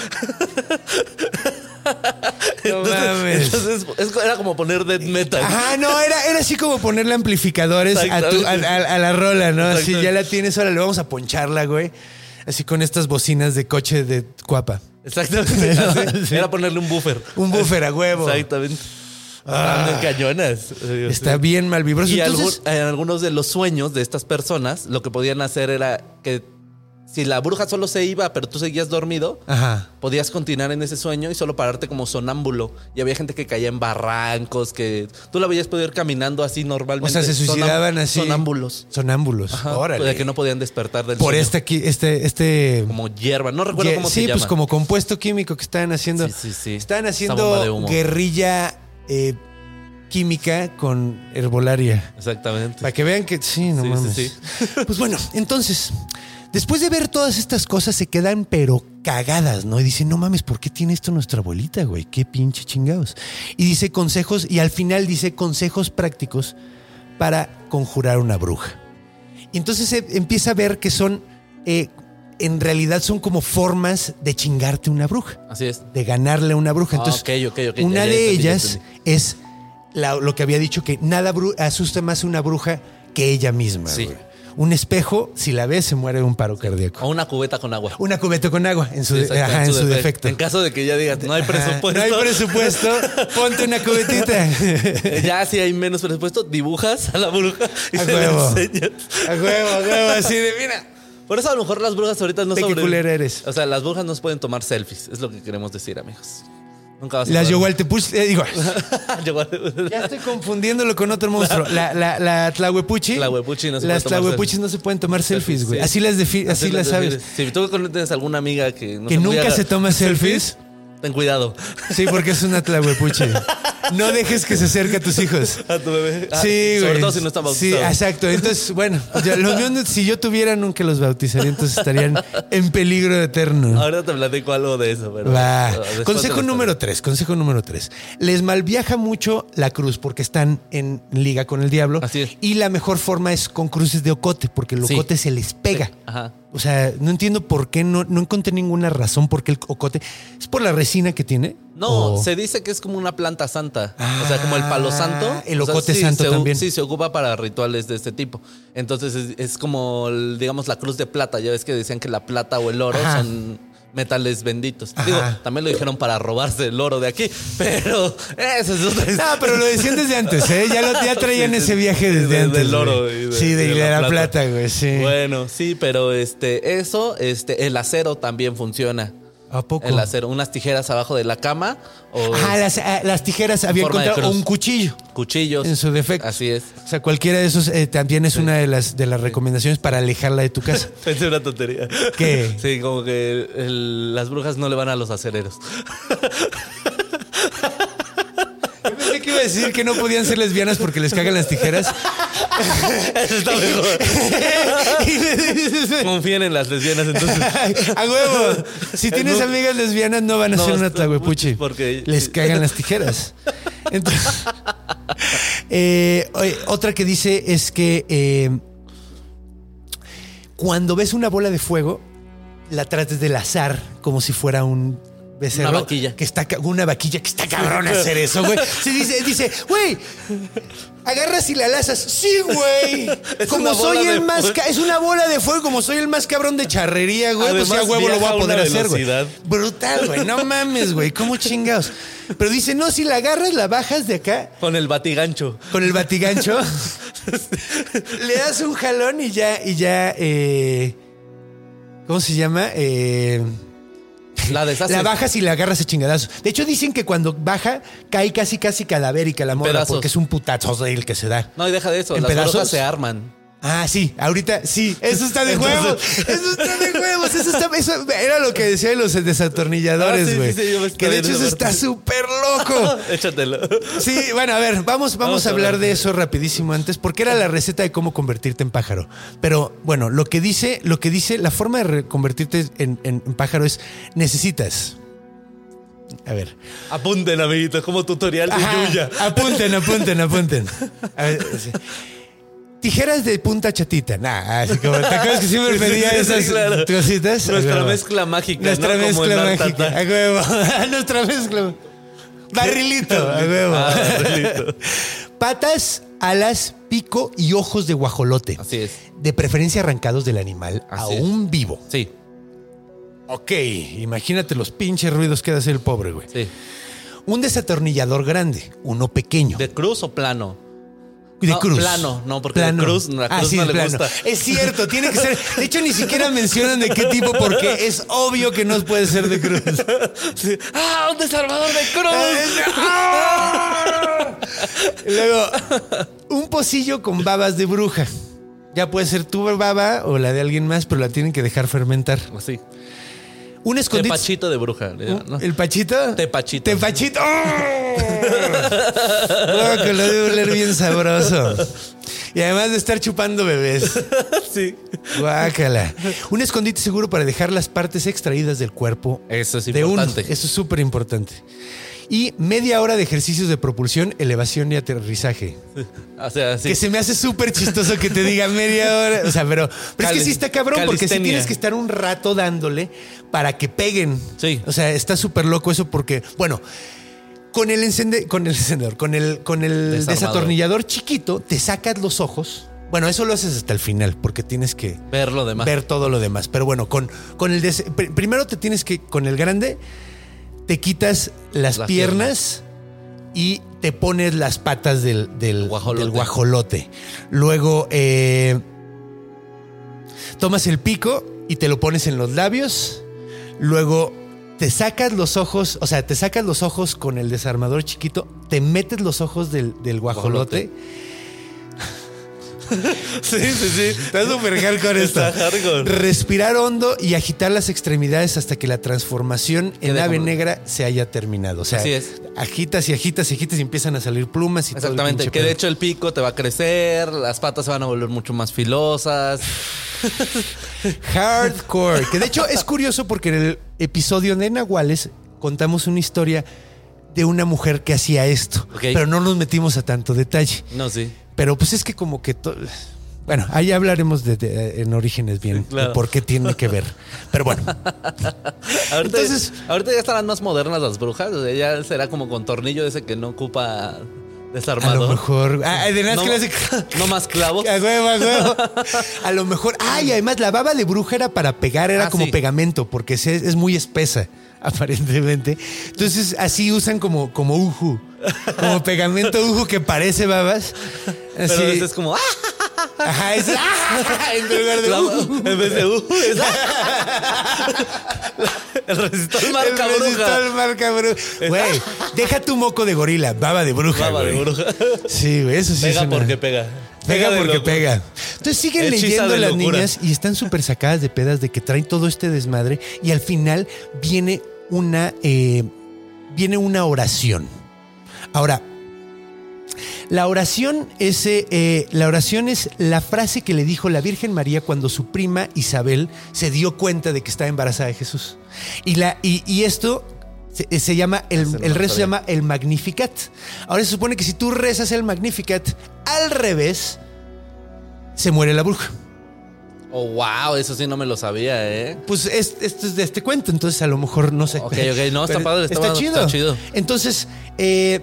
No mames.
entonces, es- era como poner death metal.
Ajá, no, era, era así como ponerle amplificadores a, tu- a, a- a la rola, ¿no? Así ya la tienes, ahora le vamos a poncharla, güey. Así con estas bocinas de coche de cuapa.
Exactamente. [LAUGHS] así. Era ponerle un buffer.
Un buffer a huevo.
Exactamente. Estaban cañonas.
Está bien mal vibroso.
Y
Entonces,
algún- en algunos de los sueños de estas personas, lo que podían hacer era que si la bruja solo se iba, pero tú seguías dormido,
Ajá.
podías continuar en ese sueño y solo pararte como sonámbulo. Y había gente que caía en barrancos, que tú la veías poder ir caminando así normalmente.
O sea, se
Sonam-
suicidaban así.
Sonámbulos.
Sonámbulos.
Ajá,
Órale.
De que no podían despertar del
Por
sueño.
este aquí, este, este.
Como hierba. No recuerdo
Ye-
cómo
sí,
se llama.
pues como compuesto químico que estaban haciendo.
Sí, sí, sí.
Estaban haciendo guerrilla eh, química con herbolaria.
Exactamente.
Para que vean que sí, no
Sí,
mames.
sí,
Pues bueno, entonces, después de ver todas estas cosas, se quedan pero cagadas, ¿no? Y dicen, no mames, ¿por qué tiene esto nuestra abuelita, güey? Qué pinche chingados. Y dice consejos, y al final dice consejos prácticos para conjurar una bruja. Y entonces se empieza a ver que son, eh, en realidad son como formas de chingarte una bruja
Así es.
de ganarle a una bruja.
Ah,
Entonces, una
Ya, ya
de
entendí,
ellas es la- lo que había dicho que nada asusta más a una bruja que ella misma.
Sí.
güey. Un espejo, si la ves, se muere de un paro cardíaco.
O una cubeta con agua.
Una cubeta con agua, en su,
Sí, exacto,
ajá, en su defecto.
En caso de que ya digas, no hay presupuesto.
No hay presupuesto, [LAUGHS] ponte una cubetita. [LAUGHS]
ya si hay menos presupuesto, dibujas a la bruja y
A
se
huevo.
la enseñas.
A huevo, a huevo, así de, mira.
Por eso a lo mejor las brujas ahorita no
Ve qué culera eres.
O sea, las brujas no se pueden tomar selfies. Es lo que queremos decir, amigos. Nunca vas a
Yogualtepuch, eh, digo, [LAUGHS]
Yogual-
ya estoy confundiéndolo con otro monstruo. La, la, la Tlahuepuchi.
Tlahuepuchi no se
Las
puede tomar
Tlahuepuchis
selfies.
no se pueden tomar selfies, güey.
Sí.
Así las defi- así, las sabes.
defines. Si tú tienes alguna amiga que, no
Que nunca se toma [LAUGHS] selfies.
Ten cuidado.
Sí, porque es una tlahuepuche. No dejes que se acerque a tus hijos.
A tu bebé. Ah,
Sí, güey.
Sobre todo si no está
Sí,
bautizado.
exacto. Entonces, bueno, ya, los míos, si yo tuviera, nunca los bautizaría. Entonces estarían en peligro eterno.
Ahorita te platico algo de eso, pero.
Va. Consejo número tres. Consejo número tres. Les malviaja mucho la cruz porque están en liga con el diablo.
Así es.
Y la mejor forma es con cruces de ocote porque el
Sí.
ocote se les pega.
Ajá.
O sea, no entiendo por qué, no, no encontré ninguna razón por qué el ocote. ¿Es por la resina que tiene?
No,
¿O-
se dice que es como una planta santa. o sea, como el
Ah,
palo santo.
el
O sea,
ocote
sí,
santo
se
también.
Sí, se ocupa para rituales de este tipo. Entonces es, es como, digamos, la cruz de plata. Ya ves que decían que la plata o el oro
Ajá.
son metales benditos.
Ajá.
Digo, también lo dijeron para robarse el oro de aquí, pero eso es otra
No, pero lo decían desde antes, ¿eh? Ya, lo, ya traían
Sí,
ese viaje desde
de-
antes.
Del oro. de-
sí, de,
y
de la, plata, güey, sí.
Bueno, sí, pero este, eso, este, el acero también funciona.
¿A poco?
El acero, unas tijeras abajo de la cama o
Ah, las, ah, las tijeras había encontrado un cuchillo.
cuchillos.
En su defecto.
Así es.
O sea, cualquiera de esos eh, también es una de las, de las recomendaciones para alejarla de tu casa. [LAUGHS]
Pensé una tontería.
¿Qué?
Sí, como que el- las brujas no le van a los acereros. [LAUGHS]
Iba a decir que no podían ser lesbianas porque les cagan las tijeras.
Eso está mejor. [LAUGHS] Confíen en las lesbianas entonces. [LAUGHS]
A huevo. Si tienes amigas lesbianas, no van a
No,
ser una tlahuepuchi.
porque-
les [LAUGHS] cagan las tijeras. Entonces, eh, otra que dice es que eh, cuando ves una bola de fuego, la trates de lazar como si fuera un becerro.
Una vaquilla.
Que está, una vaquilla que está cabrón hacer eso, güey. Sí, dice, dice, güey, agarras y la lazas. Sí, güey. [LAUGHS]
Es
Como soy el más...
fuego.
Es una bola de fuego, como soy el más cabrón de charrería, güey. pues ya huevo lo voy a poder hacer, güey. Brutal, güey. No mames, güey. ¿Cómo chingados? Pero dice, no, si la agarras, la bajas de acá
Con el batigancho.
con el batigancho, [LAUGHS] le das un jalón y ya, y ya, eh, ¿cómo se llama? Eh, [LAUGHS]
La deshace.
la bajas y la agarras a chingadazos. De hecho, dicen que cuando baja, cae casi, casi cadavérica la morra,
pedazos.
porque es un putazo el que se da.
No, y deja de eso.
¿En
las
pedazos?
se arman.
Ah, sí, ahorita sí, eso está de huevos, eso está de huevos, eso, está, eso era lo que decía de los desatornilladores,
Ah, sí,
güey.
sí, sí,
que de hecho eso está súper loco. [LAUGHS]
Échatelo.
Sí, bueno, a ver, vamos, vamos,
Vamos
a hablar de eso rapidísimo antes, porque era la receta de cómo convertirte en pájaro. Pero bueno, lo que dice, lo que dice, la forma de convertirte en, en- en pájaro es necesitas. A ver.
Apunten, amiguitos, como tutorial de Yuya.
apunten, apunten, apunten. A ver, sí. Tijeras de punta chatita. Nah, así como, ¿te acuerdas que siempre [LAUGHS]
Sí, sí,
pedía
sí,
esas
claro.
cositas?
Nuestra mezcla mágica,
Nuestra mezcla mágica. A huevo. [LAUGHS] Nuestra mezcla. Barrilito, a huevo.
Ah, barrilito. [LAUGHS]
Patas, alas, pico y ojos de guajolote.
Así es.
De preferencia arrancados del animal
Así es.
aún vivo.
Sí,
Ok, imagínate los pinches ruidos que hace el pobre, güey.
sí.
Un desatornillador grande, uno pequeño.
¿De cruz o plano?
De
No,
cruz.
plano, no, porque de cruz, la cruz no le gusta.
Es cierto, tiene que ser. De hecho, ni siquiera [LAUGHS] mencionan de qué tipo, porque es obvio que no puede ser de cruz. [LAUGHS]
Sí. ¡Ah, un desarmador de cruz!
Y [LAUGHS] Luego, un pocillo con babas de bruja. Ya puede ser tu baba o la de alguien más, pero la tienen que dejar fermentar.
Así.
Un escondite.
Tepachito de bruja. ¿no?
¿El pachito?
Tepachito.
Tepachito. ¡Oh! [LAUGHS] Loco, lo debe oler bien sabroso. Y además de estar chupando bebés. [LAUGHS]
Sí.
Guácala. Un escondite seguro para dejar las partes extraídas del cuerpo.
Eso es
de uno.
importante.
Eso es súper importante. Y media hora de ejercicios de propulsión, elevación y aterrizaje. [LAUGHS]
O sea, sí.
Que se me hace súper chistoso que te diga media hora. O sea, pero, pero es que sí está cabrón, porque sí tienes que estar un rato dándole para que peguen.
Sí.
O sea, está súper loco eso porque, bueno, con el encende, con el encendedor, con el, con el
Desarmador.
desatornillador chiquito, te sacas los ojos. Bueno, eso lo haces hasta el final, porque tienes que
Ver lo demás.
ver todo lo demás. Pero bueno, con, con el des- pr- primero te tienes que, con el grande, te quitas las
Las
piernas y te pones las patas del, del,
Guajolote.
del guajolote. Luego eh, tomas el pico y te lo pones en los labios. Luego te sacas los ojos, o sea, te sacas los ojos con el desarmador chiquito, te metes los ojos del, del guajolote.
Sí, sí, sí.
Está súper hardcore esto.
Hardcore.
Respirar hondo y agitar las extremidades hasta que la transformación en
Quede
ave
como-
negra se haya terminado. O sea,
Así es.
agitas y agitas y agitas y empiezan a salir plumas y todo el
Exactamente.
pinche
Que de
pedo.
hecho el pico te va a crecer, las patas se van a volver mucho más filosas. [LAUGHS]
Hardcore. Que de hecho es curioso porque en el episodio de Nahuales contamos una historia de una mujer que hacía esto. Pero no nos metimos a tanto detalle.
No, sí.
Pero pues es que como que... to- Bueno, ahí hablaremos de, de- en orígenes bien,
claro.
de por qué tiene que ver. Pero bueno, [LAUGHS]
Ahorita,
Entonces-
ahorita ya estarán más modernas las brujas. o sea, ya será como con tornillo ese que no ocupa
A
Desarmador.
lo mejor. Ah, además
no, no más clavos. [LAUGHS]
A huevo, a huevo. [LAUGHS] A lo mejor. Ay, además la baba de bruja era para pegar, era
Ah,
como
sí.
pegamento, porque se- es, muy espesa, [LAUGHS] aparentemente. Entonces así usan como, como uju. Como [LAUGHS] pegamento uju que parece babas.
Pero
Así.
ese es como. ¡ah!
Ajá, es ¡ah! [LAUGHS] en lugar de uju.
en vez de uh, es- El resistor marca
El resistor
bruja.
marca bruja. Güey, deja tu moco de gorila, baba de bruja.
Baba de bruja.
Sí, güey, eso sí
Pega
es una-
porque pega.
Pega porque
locura.
pega. Entonces siguen
Hechiza
leyendo
de
las
locura.
niñas y están súper sacadas de pedas de que traen todo este desmadre y al final viene una, eh, viene una oración. Ahora, la oración es, eh, eh, la oración es la frase que le dijo la Virgen María cuando su prima Isabel se dio cuenta de que estaba embarazada de Jesús. Y, la, y, y esto se, se llama, el,
no
rezo se llama el Magnificat. Ahora se supone que si tú rezas el Magnificat al revés, se muere la bruja.
Oh, wow, eso sí no me lo sabía, ¿eh?
Pues es- esto es de este cuento, entonces a lo mejor no sé.
Ok, ok, no, está padre, está padre, está chido.
Entonces, eh,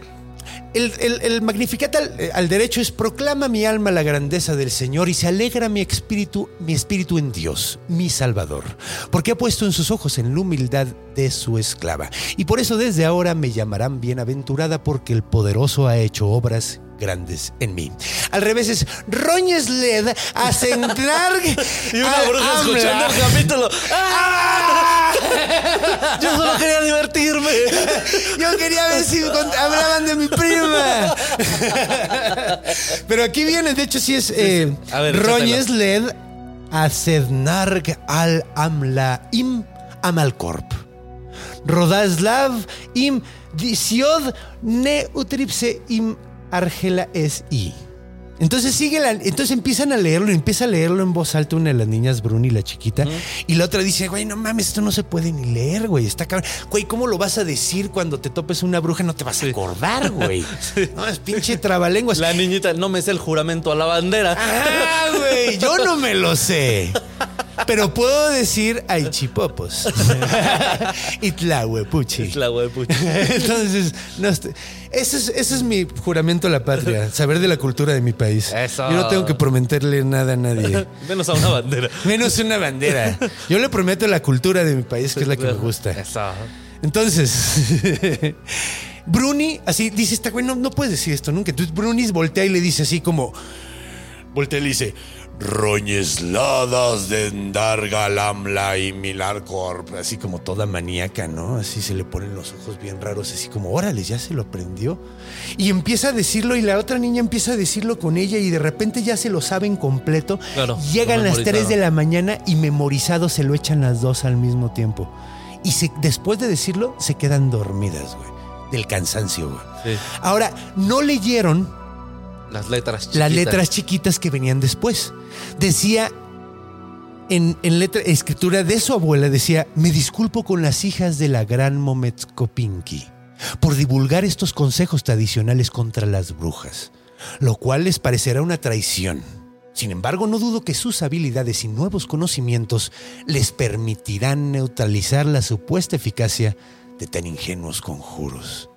el, el- Magnificat al, al derecho es proclama mi alma la grandeza del Señor y se alegra mi espíritu, mi espíritu en Dios, mi Salvador, porque ha puesto en sus ojos en la humildad de su esclava. Y por eso desde ahora me llamarán bienaventurada porque el poderoso ha hecho obras grandes en mí. Al revés es Roñes led a centrar [LAUGHS]
Y una bruja escuchando el capítulo. ¡Ah! Yo solo quería divertirme.
Yo quería ver si hablaban de mi prima. Pero aquí viene, de hecho, sí es eh,
A ver,
Roñes led a Sednarg al Amla im Amalcorp. Rodaslav im Disiod ne utripse im Argela es i. Entonces sigue la, entonces empiezan a leerlo, empieza a leerlo en voz alta una de las niñas, Bruni, la chiquita, y la otra dice, güey, no mames, esto no se puede ni leer, güey, está cabrón. Güey, ¿cómo lo vas a decir cuando te topes una bruja? No te vas a acordar, güey. [LAUGHS] No, es pinche trabalenguas.
La niñita no me sé el juramento a la bandera.
Ah, güey, yo no me lo sé. [LAUGHS] Pero puedo decir aichipopos.
La güey, pucha.
Entonces, no, estoy- ese, es, ese es mi juramento a la patria, saber de la cultura de mi país.
Eso.
Yo no tengo que prometerle nada a nadie.
Menos a una bandera.
Menos una bandera. Yo le prometo la cultura de mi país, que es la que me gusta.
Eso.
Entonces, [LAUGHS] Bruni, así dice esta güey, no, no puedes decir esto nunca. Entonces Bruni voltea y le dice así como, voltea y le dice, Roñesladas de Ndargalamla y Milarcorp, así como toda maníaca, ¿no? Así se le ponen los ojos bien raros, así como, órale, ya se lo aprendió. Y empieza a decirlo y la otra niña empieza a decirlo con ella y de repente ya se lo saben completo.
Claro,
Llegan las
memorizado.
3 de la mañana y memorizado se lo echan las dos al mismo tiempo. Y se- después de decirlo, se quedan dormidas, güey. Del cansancio, güey.
Sí.
Ahora, no leyeron
Las letras chiquitas.
las letras chiquitas que venían después. Decía en, en letra, escritura de su abuela, decía, me disculpo con las hijas de la gran Mometskopinki por divulgar estos consejos tradicionales contra las brujas, lo cual les parecerá una traición. Sin embargo, no dudo que sus habilidades y nuevos conocimientos les permitirán neutralizar la supuesta eficacia de tan ingenuos conjuros.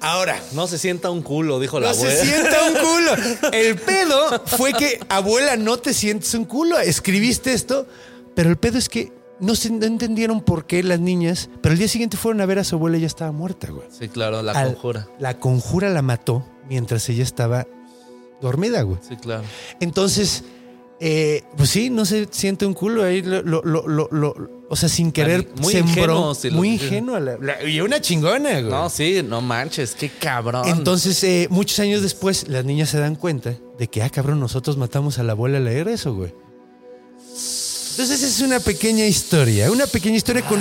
Ahora,
No se sienta un culo, dijo la
no
abuela.
se sienta un culo. [LAUGHS] El pedo fue que, abuela, no te sientes un culo. Escribiste esto, pero el pedo es que no, se, no entendieron por qué las niñas, pero el día siguiente fueron a ver a su abuela y ya estaba muerta, güey.
Sí, claro, la
Al-
conjura.
La conjura la mató mientras ella estaba dormida, güey.
Sí, claro.
Entonces, eh, pues sí, no se siente un culo ahí, lo, lo- lo- lo- lo- o sea, sin querer
Muy
sembró.
ingenuo, si
muy ingenua. la- la- y una chingona, güey.
No, sí, no manches, qué cabrón.
Entonces, eh, muchos años después, las niñas se dan cuenta de que, ah, cabrón, nosotros matamos a la abuela al leer eso, güey. Entonces, es una pequeña historia, una pequeña historia con,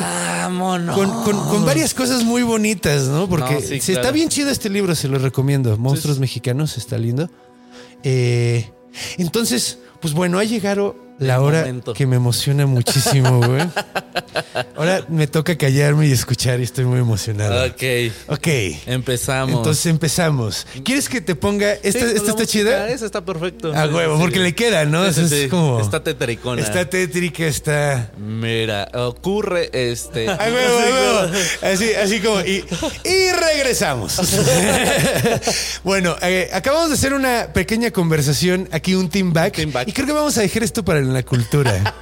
con, con- con varias cosas muy bonitas, ¿no? Porque
No, sí,
se- está bien chido este libro, se lo recomiendo. Monstruos Mexicanos, está lindo. Eh, entonces, pues bueno, ha llegado, la
El
hora
momento.
que me emociona muchísimo, [LAUGHS] güey. Ahora me toca callarme y escuchar y estoy muy emocionado.
Ok.
Ok.
Empezamos.
Entonces empezamos. ¿Quieres que te ponga esta,
Sí,
esta está chida?
Esa está perfecto.
A huevo,
Sí,
porque
sí.
le queda, ¿no? Eso es como-
Está tetricona.
Está tétrica, está.
Mira, ocurre este. [LAUGHS]
A huevo, a huevo. [LAUGHS] Así, así como. Y, y regresamos. bueno, eh, acabamos de hacer una pequeña conversación aquí, un team back,
team back.
Y creo que vamos a dejar esto para la cultura.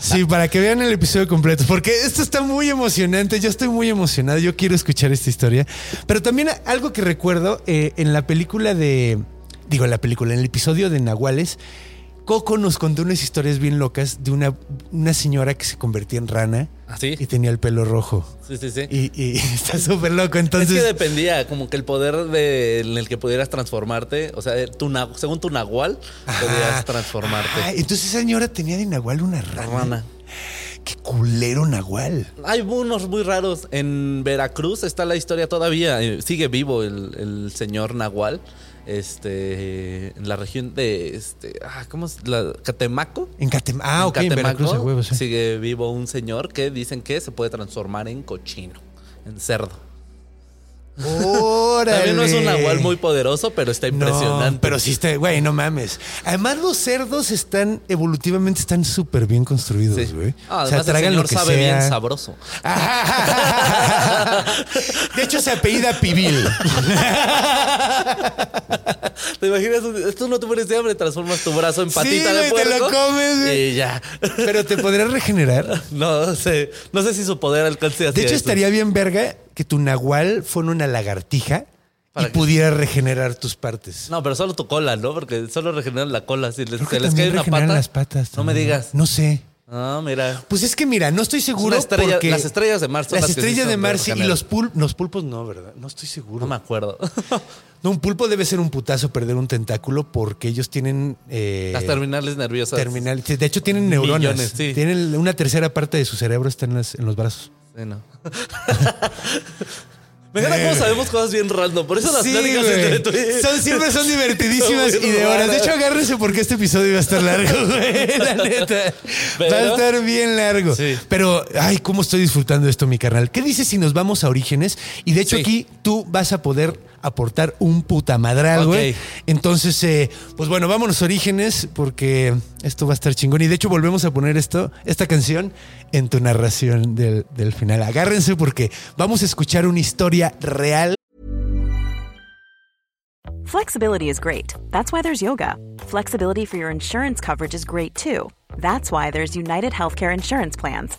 Sí, para que vean el episodio completo. Porque esto está muy emocionante. Yo estoy muy emocionado. Yo quiero escuchar esta historia. Pero también algo que recuerdo eh, en la película de. Digo, en la película, en el episodio de Nahuales. Coco nos contó unas historias bien locas de una, una señora que se convertía en rana
¿Ah, sí?
y tenía el pelo rojo.
Sí, sí, sí.
Y, y [LAUGHS] está súper loco. Entonces,
es que dependía, como que el poder de, en el que pudieras transformarte, o sea, tu, según tu nahual, podías transformarte.
Ah, entonces esa señora tenía de Nahual una rana.
Rana.
Qué culero Nahual.
Hay unos muy raros. En Veracruz está la historia todavía. eh, Sigue vivo el, el señor Nahual. Este. En la región de. Este. Ah, ¿Cómo es? La, Catemaco.
En Catem ah, en
Catemaco
Veracruz, huevo, sí.
Sigue vivo un señor que dicen que se puede transformar en cochino, en cerdo. También no es un nahual muy poderoso, pero está impresionante.
No, pero sí está, güey, no mames. Además, los cerdos están, evolutivamente, están súper bien construidos,
Sí.
güey.
Ah, además, el señor sabe bien sabroso. [LAUGHS]
De hecho, se apellida Pibil. [LAUGHS]
¿Te imaginas? Tú no te mueres de hambre, transformas tu brazo en
Sí,
patita de
güey, te
puerco.
lo comes, güey.
Y ya.
Pero te podrás regenerar. [LAUGHS]
No sé. No sé si su poder alcance
De hecho,
eso.
estaría bien verga que tu nahual fuera una lagartija y pudiera regenerar tus partes.
No, pero solo tu cola, ¿no? Porque solo regeneran la cola. Si les,
que
cae una pata.
las patas.
no me digas.
No sé.
Ah, mira.
Pues es que mira, no estoy seguro
Una estrella-
porque
las estrellas de mar son
las
las que sí
estrellas de mar sí, y los, pul- los pulpos no, ¿verdad? No estoy seguro.
No me acuerdo. [LAUGHS]
No, un pulpo debe ser un putazo perder un tentáculo porque ellos tienen eh,
Las terminales nerviosas.
terminal- De hecho, tienen neuronas.
Millones, sí.
Tienen una tercera parte de su cerebro está en, las- en los brazos.
Sí, no. [LAUGHS] Me encanta cómo sabemos cosas bien random. Por eso las
Sí,
pláticas
güey.
entre tú y-
Son, siempre son divertidísimas
Son
y de horas. De
raras.
hecho, agárrense porque este episodio va a estar largo, [LAUGHS] güey. La [LAUGHS] neta.
Pero-
Va a estar bien largo.
Sí.
Pero, ay, cómo estoy disfrutando esto, mi carnal. ¿Qué dices si nos vamos a Orígenes? Y de hecho,
Sí.
aquí tú vas a poder aportar un puta madral, güey.
Ok.
Entonces, eh, pues bueno, vámonos Orígenes porque esto va a estar chingón. Y de hecho, volvemos a poner esto, esta canción en tu narración del, del final. Agárrense porque vamos a escuchar una historia real.
Flexibility is great. That's why there's yoga. Flexibility for your insurance coverage is great too. That's why there's United Healthcare Insurance Plans.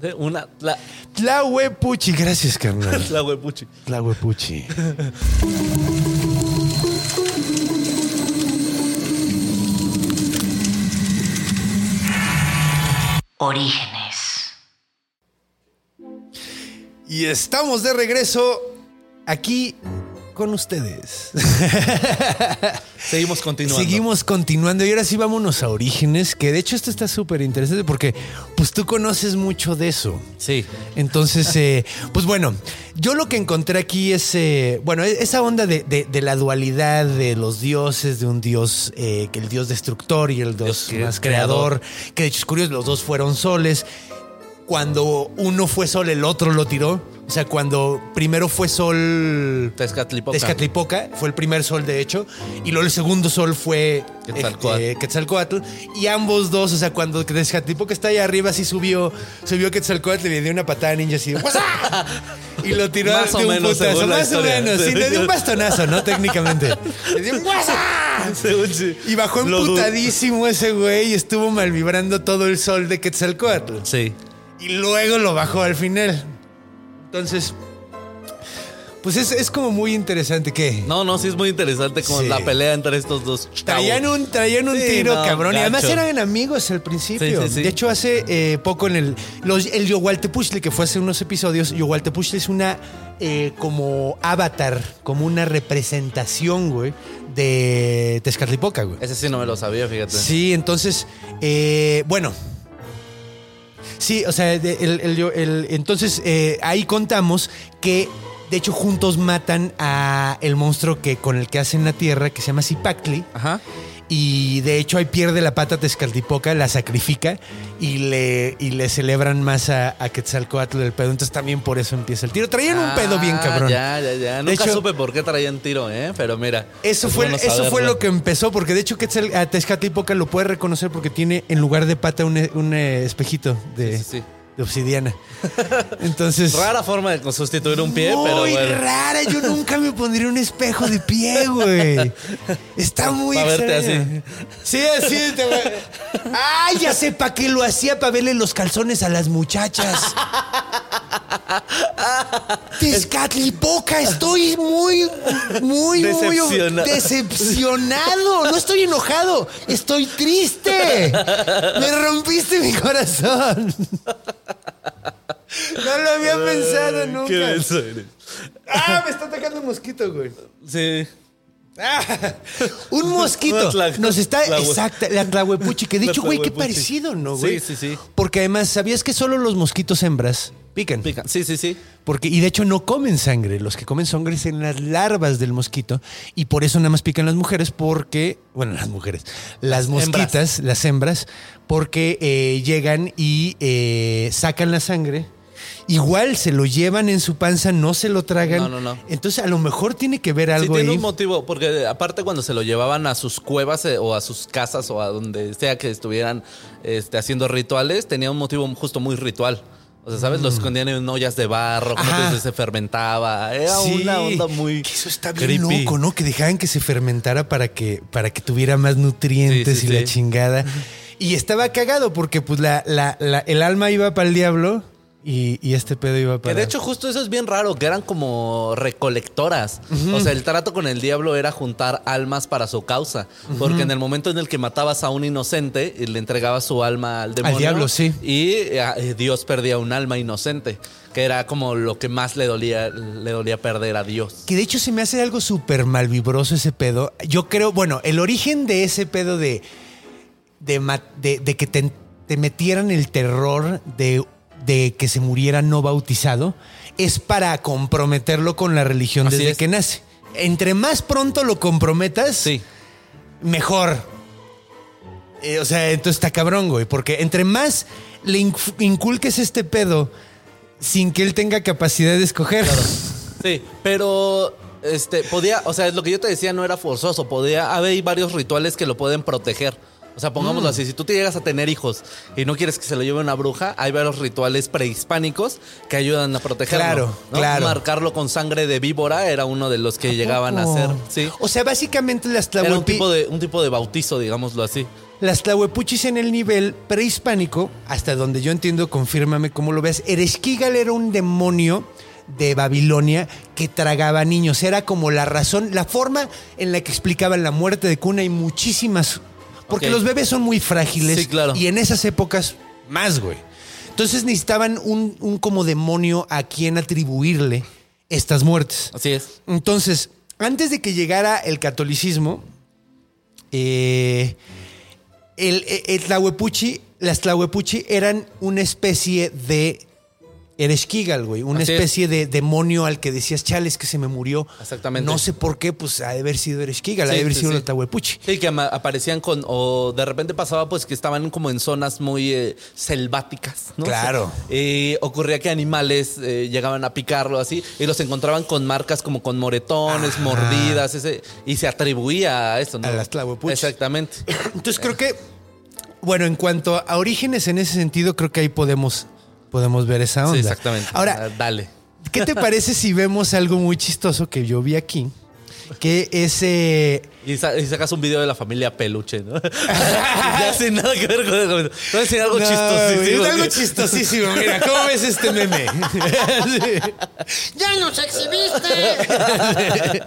De Una. La,
Tlahuepuchi. Gracias, carnal. [LAUGHS]
la huepuchi.
Tlahuepuchi.
Orígenes.
Y estamos de regreso aquí con ustedes. [LAUGHS]
Seguimos continuando.
Seguimos continuando y ahora sí vámonos a Orígenes, que de hecho esto está súper interesante porque pues tú conoces mucho de eso.
Sí.
Entonces, [LAUGHS] eh, pues bueno, yo lo que encontré aquí es, eh, bueno, esa onda de, de- de la dualidad de los dioses, de un dios, eh, que el dios destructor y el dios, más creador, que de hecho es curioso, los dos fueron soles. Cuando uno fue sol, el otro lo tiró. O sea, cuando primero fue sol
Tezcatlipoca.
Tezcatlipoca, fue el primer sol de hecho, y luego el segundo sol fue
Quetzalcóatl.
este, y ambos dos, o sea, cuando Tezcatlipoca está ahí arriba, sí subió, subió Quetzalcóatl y le dio una patada ninja así, y lo tiró
Más o
un
menos,
putazo, más o menos, sí, le dio un bastonazo, ¿no? Técnicamente. [LAUGHS] Le dio un. Y bajó emputadísimo ese güey y estuvo mal vibrando todo el sol de Quetzalcóatl.
Sí.
Y luego lo bajó al final. Entonces, Pues es, es como muy interesante que
No, no, sí es muy interesante como
Sí.
la pelea entre estos dos chavos.
traían un, traían un
Sí,
tiro,
no,
cabrón. Y además eran amigos al principio.
Sí.
De hecho, hace eh, poco en el, los, el Yogualtepuchli, que fue hace unos episodios, Yogualtepuchli es una eh, como avatar, como una representación, güey, de Tezcatlipoca, güey.
Ese sí no me lo sabía, fíjate.
Sí, entonces, eh, bueno. Sí, o sea, de- el- el- el- entonces eh, ahí contamos que de hecho juntos matan a el monstruo que con el que hacen la tierra, que se llama Zipactli.
Ajá.
Y de hecho ahí pierde la pata Tezcatlipoca, la sacrifica y le, y le celebran más a, a Quetzalcoatl del pedo. Entonces también por eso empieza el tiro. Traían un pedo bien
Ah,
cabrón.
Ya, ya, ya.
De
Nunca
hecho-
supe por qué traían tiro, ¿eh? Pero mira.
Eso
es
fue,
bueno
eso fue lo que empezó, porque de hecho Quetzal, a Tezcatlipoca lo puede reconocer porque tiene en lugar de pata un, un, eh, espejito de,
Sí, sí, sí.
De obsidiana. [LAUGHS] Entonces.
Rara forma de sustituir un pie,
muy
pero bueno.
rara. Yo nunca me pondría un espejo de pie, güey. Está muy
Pa' verte
extraño. Sí, así. te va- Ay, ya sé para qué lo hacía, para verle los calzones a las muchachas. Tezcatlipoca, estoy muy, muy, muy
Decepciona-
decepcionado. No estoy enojado, estoy triste. Me rompiste mi corazón. [LAUGHS] No lo había pensado nunca.
Qué denso eres.
Ah, me está atacando un mosquito, güey.
Sí.
Ah, un [LAUGHS] mosquito. Nos está.
tlaue-
Exacta, la tlahuepuchi. Que de
La
hecho, güey, qué parecido, ¿no,
Sí,
güey?
sí, sí.
Porque además, ¿sabías que solo los mosquitos hembras pican?
Pica. Sí, sí, sí.
Porque, y de hecho no comen sangre. Los que comen sangre son las larvas del mosquito. Y por eso nada más pican las mujeres, porque. Bueno, las mujeres. Las mosquitas, las hembras, porque eh, llegan y eh, sacan la sangre. Igual se lo llevan en su panza, no se lo tragan.
No, no, no.
Entonces a lo mejor tiene que ver
Sí,
algo
tiene
ahí.
un motivo, porque aparte cuando se lo llevaban a sus cuevas eh, o a sus casas o a donde sea que estuvieran este, haciendo rituales, tenía un motivo justo muy ritual. O sea, ¿sabes? Los escondían en ollas de barro,
Mm.
Dices, se fermentaba. Era
Sí,
una onda muy.
que eso está bien
creepy.
loco, ¿no? Que dejaban que se fermentara para que, para que tuviera más nutrientes
Sí, sí,
y la chingada. Y estaba cagado porque pues la, la- la- el alma iba para el diablo y, y este pedo iba
Que
para...
de hecho justo eso es bien raro, que eran como recolectoras. O sea, el trato con el diablo era juntar almas para su causa. Porque en el momento en el que matabas a un inocente, y le entregabas su alma al demonio.
diablo, sí.
Y eh, Dios perdía un alma inocente. Que era como lo que más le dolía, le dolía perder a Dios.
Que de hecho se me hace algo súper malvibroso ese pedo. Yo creo, bueno, el origen de ese pedo de, de, ma- de- de que te, te metieran el terror de, de que se muriera no bautizado es para comprometerlo con la religión
Así
desde
es.
que nace. Entre más pronto lo comprometas,
Sí.
mejor. Eh, o sea, entonces está cabrón, güey. Porque entre más le inculques este pedo sin que él tenga capacidad de escoger.
Sí, pero este podía, o sea, lo que yo te decía no era forzoso, podía haber varios rituales que lo pueden proteger. O sea, pongámoslo
Mm.
así, si tú te llegas a tener hijos y no quieres que se lo lleve una bruja, hay varios rituales prehispánicos que ayudan a protegerlo.
Claro,
¿no?
claro.
Marcarlo con sangre de víbora era uno de los que llegaban a hacer, sí.
O sea, básicamente las,
Era un tipo de un tipo de bautizo, digámoslo así.
las tlahuepuchis en el nivel prehispánico, hasta donde yo entiendo, confírmame cómo lo ves, Ereshkigal era un demonio de Babilonia que tragaba niños. Era como la razón, la forma en la que explicaban la muerte de cuna y muchísimas... Porque los bebés son muy frágiles.
Sí, claro.
Y en esas épocas, más, güey. Entonces necesitaban un, un como demonio a quien atribuirle estas muertes.
Así es.
Entonces, antes de que llegara el catolicismo, eh, el, el- el Tlahuepuchi, las Tlahuepuchi eran una especie de Ereshkigal, güey. Una
Así es.
especie de demonio al que decías, chales, que se me murió.
Exactamente.
No sé por qué, pues ha de haber sido Ereshkigal, ha
Sí,
de haber
sí,
sido
sí.
Tlahuepuchi.
Sí, que aparecían con, o de repente pasaba pues que estaban como en zonas muy eh, selváticas, ¿no?
Claro.
Y ocurría que animales eh, llegaban a picarlo así y los encontraban con marcas como con moretones,
Ajá.
mordidas, ese, y se atribuía a esto, ¿no?
A las tlahuepuchis.
Exactamente.
Entonces creo que, bueno, en cuanto a orígenes en ese sentido, creo que ahí podemos, podemos ver esa onda.
Sí, exactamente.
Ahora,
Ah, dale.
¿Qué te [LAUGHS] parece si vemos algo muy chistoso que yo vi aquí? que es... eh,
Y, sa- y sacas un video de la familia peluche, ¿no? [LAUGHS] ya [LAUGHS] sin nada que ver con eso. Voy a decir algo
No,
chistosísimo.
es algo chistosísimo. Mira, ¿cómo ves este meme?
¡Ya nos exhibiste!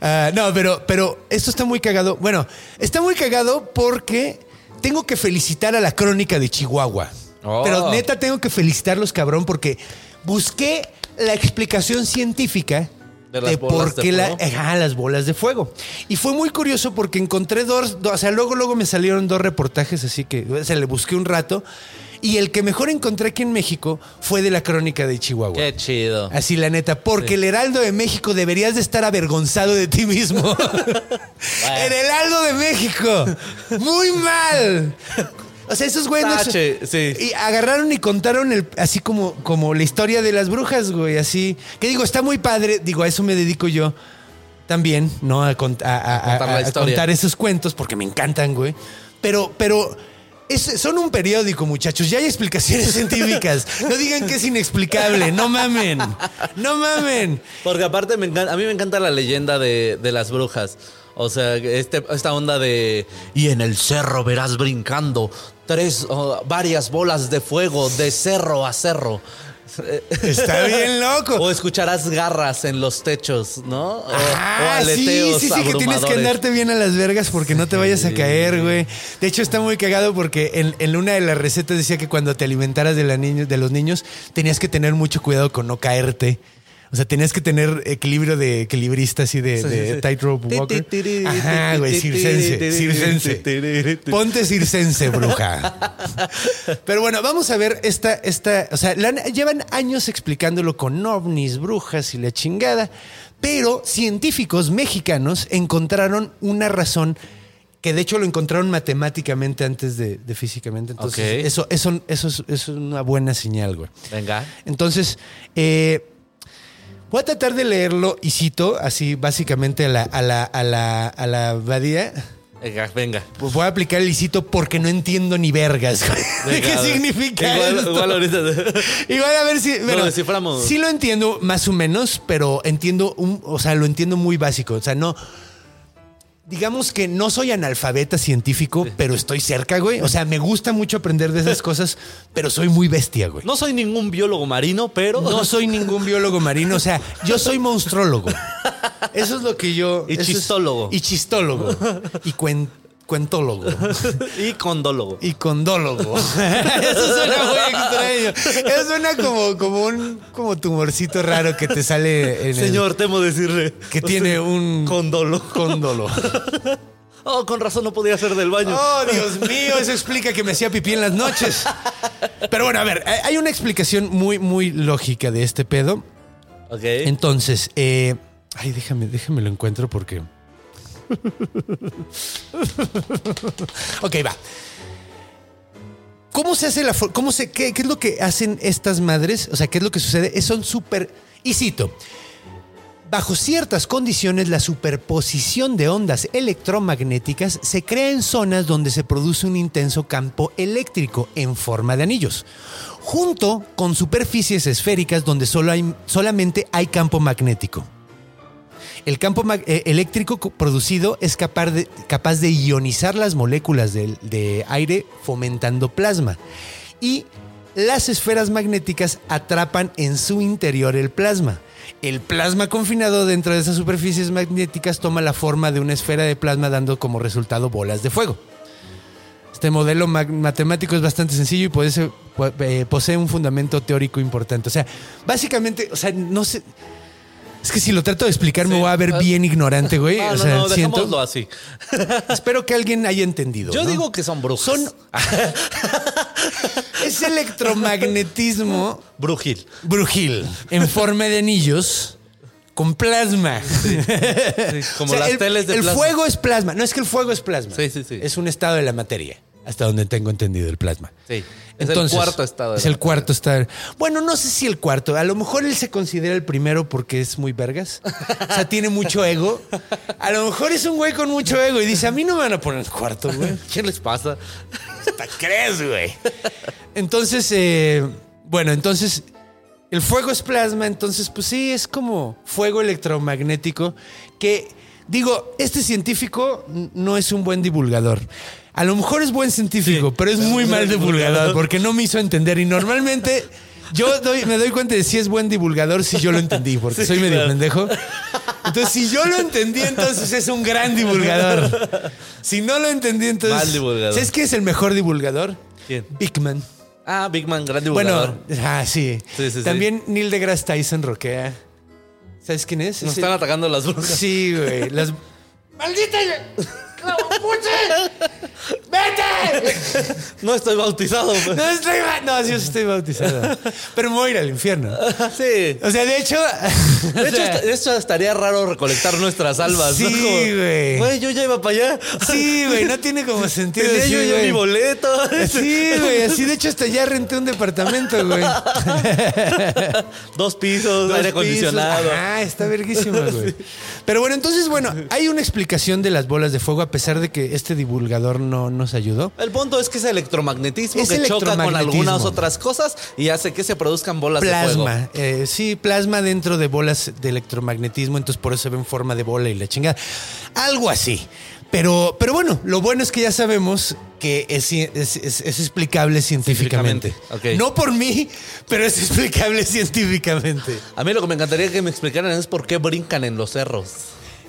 Ah, no, pero, pero esto está muy cagado. Bueno, está muy cagado porque tengo que felicitar a la crónica de Chihuahua.
Oh.
Pero neta tengo que felicitarlos, cabrón, porque busqué la explicación científica
De
por qué la,
fuego.
ajá, las bolas de fuego. Y fue muy curioso porque encontré dos, dos- o sea, luego, luego me salieron dos reportajes, así que o sea, le busqué un rato. Y el que mejor encontré aquí en México fue de la crónica de Chihuahua.
Qué chido.
Así la neta, porque el Heraldo de México deberías de estar avergonzado de ti mismo. [LAUGHS] el Heraldo de México. Muy mal. O sea, esos güeyes no
sí.
Y agarraron y contaron el, así como, como la historia de las brujas, güey, así. Que digo, está muy padre. Digo, a eso me dedico yo también, ¿no? A, cont- a- a- a-
Contar la
a contar esos cuentos porque me encantan, güey. Pero, pero es- son un periódico, muchachos. Ya hay explicaciones [LAUGHS] científicas. No digan que es inexplicable. No mamen. No mamen.
Porque aparte me encanta, a mí me encanta la leyenda de, de las brujas. O sea, este, esta onda de... Y en el cerro verás brincando tres, o varias bolas de fuego de cerro a cerro.
Está bien loco.
O escucharás garras en los techos, ¿no? O, o
Ah, sí,
aleteos
sí, sí, que tienes que andarte bien a las vergas porque no te vayas a caer, güey. De hecho, está muy cagado porque en, en una de las recetas decía que cuando te alimentaras de, la niño- de los niños tenías que tener mucho cuidado con no caerte. O sea, tenías que tener equilibrio de equilibrista así de, de tightrope walker. Ajá, güey, circense, circense. Ponte circense, bruja. [LAUGHS] Pero bueno, vamos a ver esta, esta, o sea, la llevan años explicándolo con ovnis, brujas y la chingada, pero científicos mexicanos encontraron una razón que de hecho lo encontraron matemáticamente antes de, de físicamente. Entonces,
Ok.
eso, eso, eso, es, eso es una buena señal, güey.
Venga.
Entonces, eh, voy a tratar de leerlo y cito así básicamente a la, a la, a la, a la abadía.
Venga, venga.
Pues voy a aplicar el licito porque no entiendo ni vergas.
Venga, [LAUGHS]
¿Qué significa
Igual,
esto?
igual ahorita.
Igual a ver si. Bueno,
desciframos.
Sí lo entiendo más o menos, pero entiendo un, o sea, lo entiendo muy básico. O sea, no. Digamos que no soy analfabeta científico, pero estoy cerca, güey. O sea, me gusta mucho aprender de esas [LAUGHS] cosas, pero soy muy bestia, güey.
No soy ningún biólogo marino, pero.
No [LAUGHS] soy ningún biólogo marino, o sea, yo soy monstrólogo. [LAUGHS] Eso es lo que yo.
Y
es-
chistólogo.
y chistólogo. Y cuen- cuentólogo. [LAUGHS]
y condólogo.
Y condólogo. [LAUGHS] Eso suena muy extraño. Eso suena como, como un como tumorcito raro que te sale en el-
Señor, temo decirle.
que tiene [LAUGHS] un
Condólogo.
Condolo.
Oh, con razón no podía hacer del baño.
Oh, Dios mío, eso explica que me hacía pipí en las noches. Pero bueno, a ver, hay una explicación muy, muy lógica de este pedo.
Ok.
Entonces, eh, ay, déjame, déjame lo encuentro porque. Ok, va. ¿Cómo se hace la cómo se qué, es lo que hacen estas madres? O sea, ¿qué es lo que sucede? Son súper y cito. Bajo ciertas condiciones, la superposición de ondas electromagnéticas se crea en zonas donde se produce un intenso campo eléctrico en forma de anillos, junto con superficies esféricas donde solo hay- solamente hay campo magnético. El campo eh, eléctrico co- producido es capaz de, ionizar las moléculas de, aire fomentando plasma. Y las esferas magnéticas atrapan en su interior el plasma. El plasma confinado dentro de esas superficies magnéticas toma la forma de una esfera de plasma dando como resultado bolas de fuego. Este modelo matemático es bastante sencillo y eh, posee un fundamento teórico importante. O sea, básicamente, o sea, no sé... Es que si lo trato de explicar me voy a ver
Ah.
bien ignorante, güey.
No,
o
no,
sea,
no,
siento-
dejémoslo así. [LAUGHS]
Espero que alguien haya entendido.
Yo digo que son brujas.
Son. [LAUGHS] es electromagnetismo
Brujil.
brujil en forma de anillos con plasma.
como
O sea,
las
el,
teles de
el
plasma.
fuego es plasma. No es que el fuego es plasma.
Sí, sí, sí.
Es un estado de la materia. Hasta donde tengo entendido el plasma.
Sí. Es el cuarto estado
Es el
materia.
cuarto estado. Bueno, no sé si el cuarto. A lo mejor él se considera el primero porque es muy vergas. O sea, tiene mucho ego. A lo mejor es un güey con mucho ego y dice: A mí no me van a poner el cuarto, güey.
¿Qué les pasa?
¿Hasta crees, güey? Entonces, eh, bueno, entonces El fuego es plasma, entonces, pues sí, es como fuego electromagnético que, digo, este científico no es un buen divulgador. A lo mejor es buen científico, pero es muy mal divulgador porque no me hizo entender. Y normalmente yo doy- me doy cuenta de si es buen divulgador si yo lo entendí, porque
Sí,
soy medio
claro.
pendejo. Entonces, si yo lo entendí, entonces es un gran divulgador. Si no lo entendí, entonces.
Mal divulgador.
¿Sabes qué es el mejor divulgador?
¿Quién?
Big Man.
Ah, Big Man, gran divulgador.
Bueno, ah, sí.
Sí, sí, sí.
También Neil deGrasse Tyson roquea. ¿Sabes quién es?
Nos
Es
están
el-
atacando las brujas.
Sí, güey. Las... [LAUGHS]
¡Maldita! ¡Clavapuche! ¡Vete!
No estoy bautizado. pues.
No estoy No, sí, yo sí estoy bautizado. Pero me voy a ir al infierno.
Sí.
O sea, de hecho.
De hecho, estaría raro recolectar nuestras almas. ¿no?
Sí, güey.
Güey, yo ya iba para allá.
Sí, güey, no tiene como sentido.
Tenía yo ya mi boleto.
Sí, güey, así de hecho hasta ya renté un departamento, güey. [LAUGHS]
Dos pisos,
Dos
aire acondicionado.
Ah, está verguísima, güey. Pero bueno, entonces, bueno, hay una explicación de las bolas de fuego a pesar de que este divulgador no nos ayudó.
El punto es que es electromagnetismo
Es
que choca con algunas otras cosas y hace que se produzcan bolas de fuego.
Plasma, eh, sí, plasma dentro de bolas de electromagnetismo, entonces por eso se ve en forma de bola y la chingada. Algo así. Pero, pero bueno, lo bueno es que ya sabemos que es, es- es- es explicable científicamente. No por mí, pero es explicable [LAUGHS] científicamente.
A mí lo que me encantaría que me explicaran es por qué brincan en los cerros.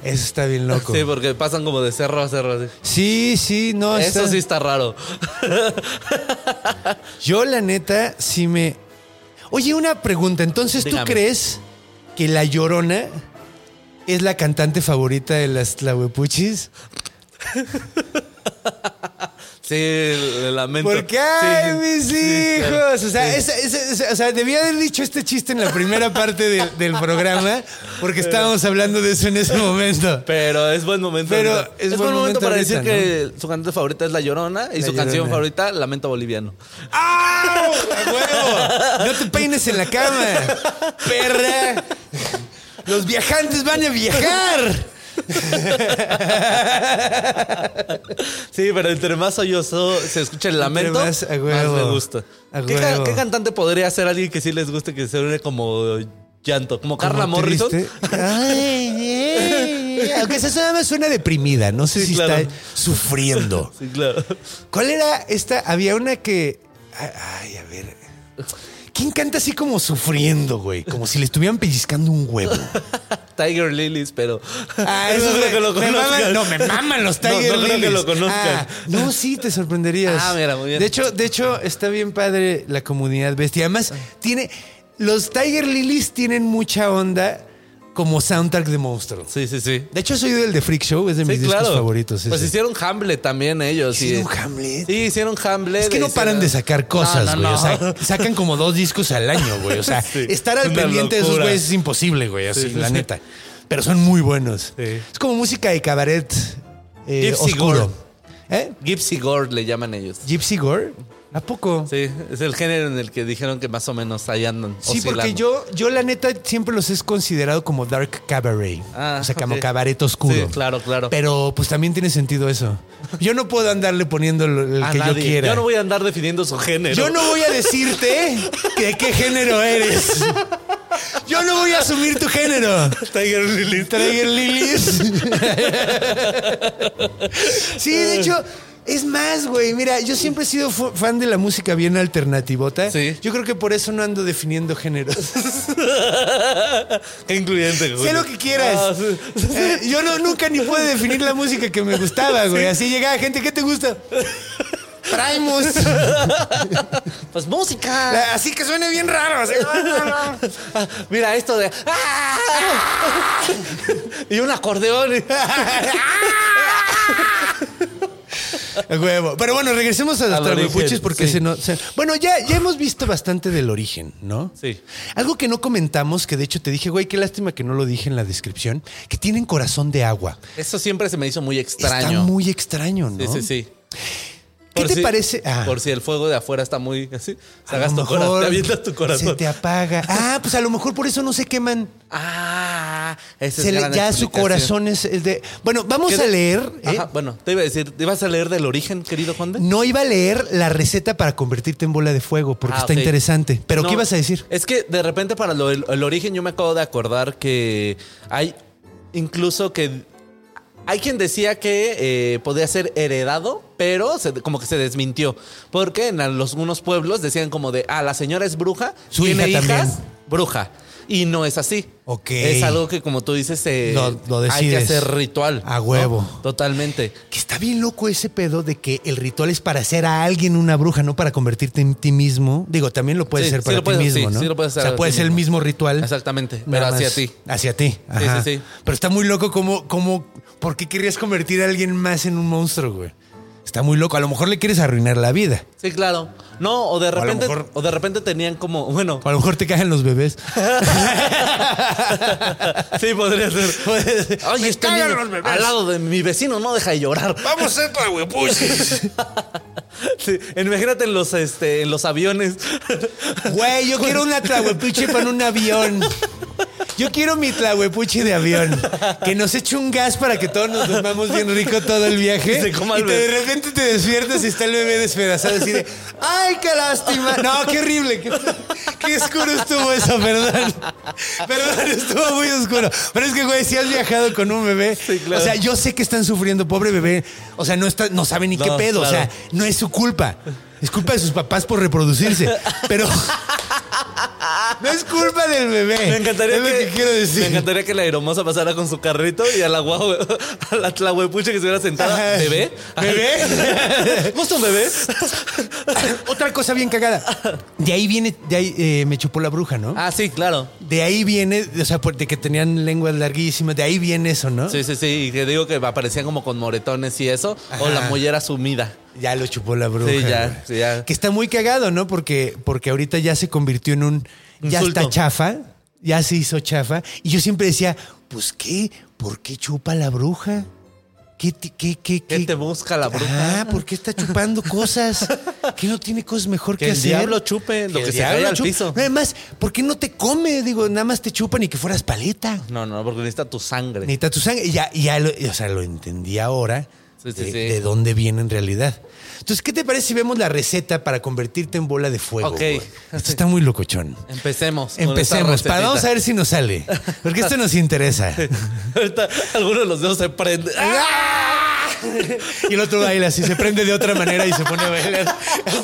Eso está bien loco.
Sí, porque pasan como de cerro a cerro. así.
Sí, sí, no.
Eso
está-
sí está raro. [LAUGHS]
Yo, la neta, sí me. Oye, una pregunta. Entonces, ¿tú
Dígame.
crees que La Llorona es la cantante favorita de las Tlahuepuchis? [LAUGHS]
Sí, le lamento.
Porque, ay,
Sí,
mis
sí,
hijos.
claro.
O sea, esa- esa- esa- o sea, debía haber dicho este chiste en la primera parte del, del programa, porque estábamos hablando de eso en ese momento.
Pero es buen momento.
Pero
ahorita.
es
es,
buen
buen momento,
momento
para
ahorita,
decir que su cantante favorita es La Llorona y
La
su canción favorita, Lamento Boliviano.
¡Ah! ¡A huevo! No te peines en la cama, perra. Los viajantes van a viajar.
Sí, pero entre más sollozo se escucha el lamento,
más, a huevo.
me gusta.
A
¿Qué, ca-
huevo.
qué cantante podría ser alguien que sí les guste que se une como llanto? Como Carla Morrison.
Ay. Aunque más suena deprimida. No sé
Sí,
si
claro.
está sufriendo.
Sí, claro.
¿Cuál era esta? Había una que. Ay, a ver. ¿Quién canta así como sufriendo, güey? Como si le estuvieran pellizcando un huevo. [LAUGHS]
Tiger Lilies, pero.
Ah, [LAUGHS]
eso es lo que lo conozcas.
maman- no, me maman los [LAUGHS]
No,
Tiger
no creo que
Lilies.
lo conozcan.
Ah, no, sí, te sorprenderías.
Ah, mira, muy bien.
De hecho, de hecho, está bien padre la comunidad bestia. Además, tiene. Los Tiger Lilies tienen mucha onda como soundtrack de monstruos.
Sí, sí, sí.
De hecho, soy del de Freak Show, es de mis discos favoritos.
Pues hicieron Hamlet también ellos. y-
¿Hicieron Hamlet?
Sí, hicieron Hamlet.
Es que no
hicieron-
paran de sacar cosas,
No, no,
güey.
no.
O sea, sacan como dos discos al año, güey. O sea, [LAUGHS]
Sí,
estar al
una
pendiente de esos güeyes es imposible, güey. Así,
Sí, sí,
la neta. Pero son muy buenos.
Sí.
Es como música de cabaret eh, oscuro.
Gore.
¿Eh?
Gypsy Gore le llaman ellos.
Gypsy Gore. ¿A poco?
Sí, es el género en el que dijeron que más o menos ahí andan.
Sí, porque yo, yo la neta siempre los he considerado como dark cabaret.
Ah,
o sea, como cabaret oscuro.
Sí, claro, claro.
Pero pues también tiene sentido eso. Yo no puedo andarle poniendo lo- el
A
que
nadie.
yo quiera.
Yo no voy a andar definiendo su género.
Yo no voy a decirte de qué género eres. Yo no voy a asumir tu género.
Tiger Lilies.
Tiger Lilies. [LAUGHS] Sí, de hecho, es más, güey. Mira, yo siempre he sido fan de la música bien alternativota.
Sí.
Yo creo que por eso no ando definiendo géneros. [LAUGHS]
Qué incluyente, güey.
sé lo que quieras.
Ah, sí.
Eh, yo no, nunca ni pude definir la música que me gustaba, güey. Así llegaba gente, ¿qué te gusta? Primus. [LAUGHS]
Pues música.
La- Así que suene bien raro. así.
Ah, [LAUGHS] Mira esto de. ¡Ah! y un acordeón.
Huevo. Pero bueno, regresemos a los
origen,
porque
sí.
se no- se- Bueno, ya, ya hemos visto bastante del origen, ¿no?
Sí.
Algo que no comentamos, que de hecho te dije, güey, qué lástima que no lo dije en la descripción, que tienen corazón de agua.
Eso siempre se me hizo muy
Está
extraño.
muy extraño, ¿no?
Sí, sí, sí.
¿Qué
Por
te
si-
parece? Ah.
Por si el fuego de afuera está muy así.
Lo
tu corazón. Te avientas tu corazón.
Se te apaga. Ah, pues a lo mejor por eso no se queman.
Ah, esa
Se
es
le-
gran
ya su corazón es el de. Bueno, vamos
¿Qué
a leer. ¿eh?
Ajá, bueno, te iba a decir, ¿te ibas a leer del origen, querido Juan de?
No iba a leer la receta para convertirte en bola de fuego porque
Ah,
está interesante. Pero
No,
¿qué ibas a decir?
Es que de repente para lo- el, el origen yo me acabo de acordar que hay incluso que hay quien decía que eh, podía ser heredado, pero se- como que se desmintió. Porque en algunos pueblos decían como de, ah, la señora es bruja,
Su
tiene
hija
hijas,
también.
bruja. Y no es así.
Ok.
Es algo que, como tú dices, eh,
Lo- lo
hay que hacer ritual.
A
¿no?
huevo.
Totalmente.
Que está bien loco ese pedo de que el ritual es para hacer a alguien una bruja, no para convertirte en ti mismo. Digo, también lo puedes
Sí,
hacer
sí
para ti
puedes-
mismo,
sí,
¿no?
sí lo puedes hacer
o sea, puede ser el
mismo.
ritual.
Exactamente, pero hacia ti.
Hacia ti. Ajá.
sí, sí.
Pero está muy loco como, como, ¿por qué querrías convertir a alguien más en un monstruo, güey? Está muy loco. A lo mejor le quieres arruinar la vida.
Sí, claro. No, o de repente, o,
mejor-
de repente tenían como, bueno,
O a lo mejor te caen los bebés. [LAUGHS]
sí podría ser. [LAUGHS] Ay,
Me
este
cagan los bebés.
al lado de mi vecino no deja de llorar.
Vamos a hacer para [LAUGHS]
Sí, imagínate en los, este, en los aviones.
Güey, yo quiero una tlahuepuche para un avión. Yo quiero mi tlahuepuche de avión. Que nos eche un gas para que todos nos dormamos bien rico todo el viaje.
Y se coma
y
el
te- de repente te despiertas y está el bebé despedazado así de ¡Ay, qué lástima! No, qué horrible. Qué, qué oscuro estuvo eso, perdón. Perdón, estuvo muy oscuro. Pero es que, güey, si has viajado con un bebé.
Sí, claro.
O sea, yo sé que están sufriendo, pobre bebé. O sea, no, está, no sabe ni qué pedo. O sea, no es su culpa. Es culpa de sus papás por reproducirse. Pero [LAUGHS] no es culpa del bebé.
Me encantaría
es lo que, quiero decir.
Me encantaría que la aeromosa pasara con su carrito y a la guau, [LAUGHS] a la tlahuepucha que se hubiera sentada.
Ajá.
¿Bebé?
¿Bebé? [LAUGHS]
¿Gusta un bebé?
Otra cosa bien cagada. De ahí viene, de ahí eh, me chupó la bruja, ¿no?
Ah, sí, claro.
De ahí viene, o sea, de que tenían lenguas larguísimas, de ahí viene eso, ¿no?
Sí, sí, sí. Y que digo que aparecían como con moretones y eso. O la mollera sumida.
Ya lo chupó la bruja.
Sí, ya, sí, ya.
Que está muy cagado, ¿no? Porque, porque ahorita ya se convirtió en un. Ya
Insulto.
está chafa. Ya se hizo chafa. Y yo siempre decía, pues qué, ¿por qué chupa la bruja? ¿Qué, ti- qué, qué,
¿Qué te busca la bruja?
Ah, ¿por qué está chupando cosas? [LAUGHS] ¿Que no tiene cosas mejor que,
Que el
hacer?
diablo chupe lo
el
que se
diablo
cae al
chupe.
piso.
Además, ¿por qué no te come? Digo, nada más te chupa ni que fueras paleta.
No, no, porque necesita tu sangre.
Necesita tu sangre. Y Ya, y ya lo, o sea, lo entendí ahora
Sí, sí,
de,
sí.
de dónde viene en realidad. Entonces, ¿qué te parece si vemos la receta para convertirte en bola de fuego?
Ok.
güey? Esto está muy locochón.
Empecemos.
Empecemos. Para, vamos a ver si nos sale. Porque esto nos interesa. [LAUGHS]
Ahorita alguno de los dedos se prende.
Y el otro baila así, se prende de otra manera y se pone a bailar. Así,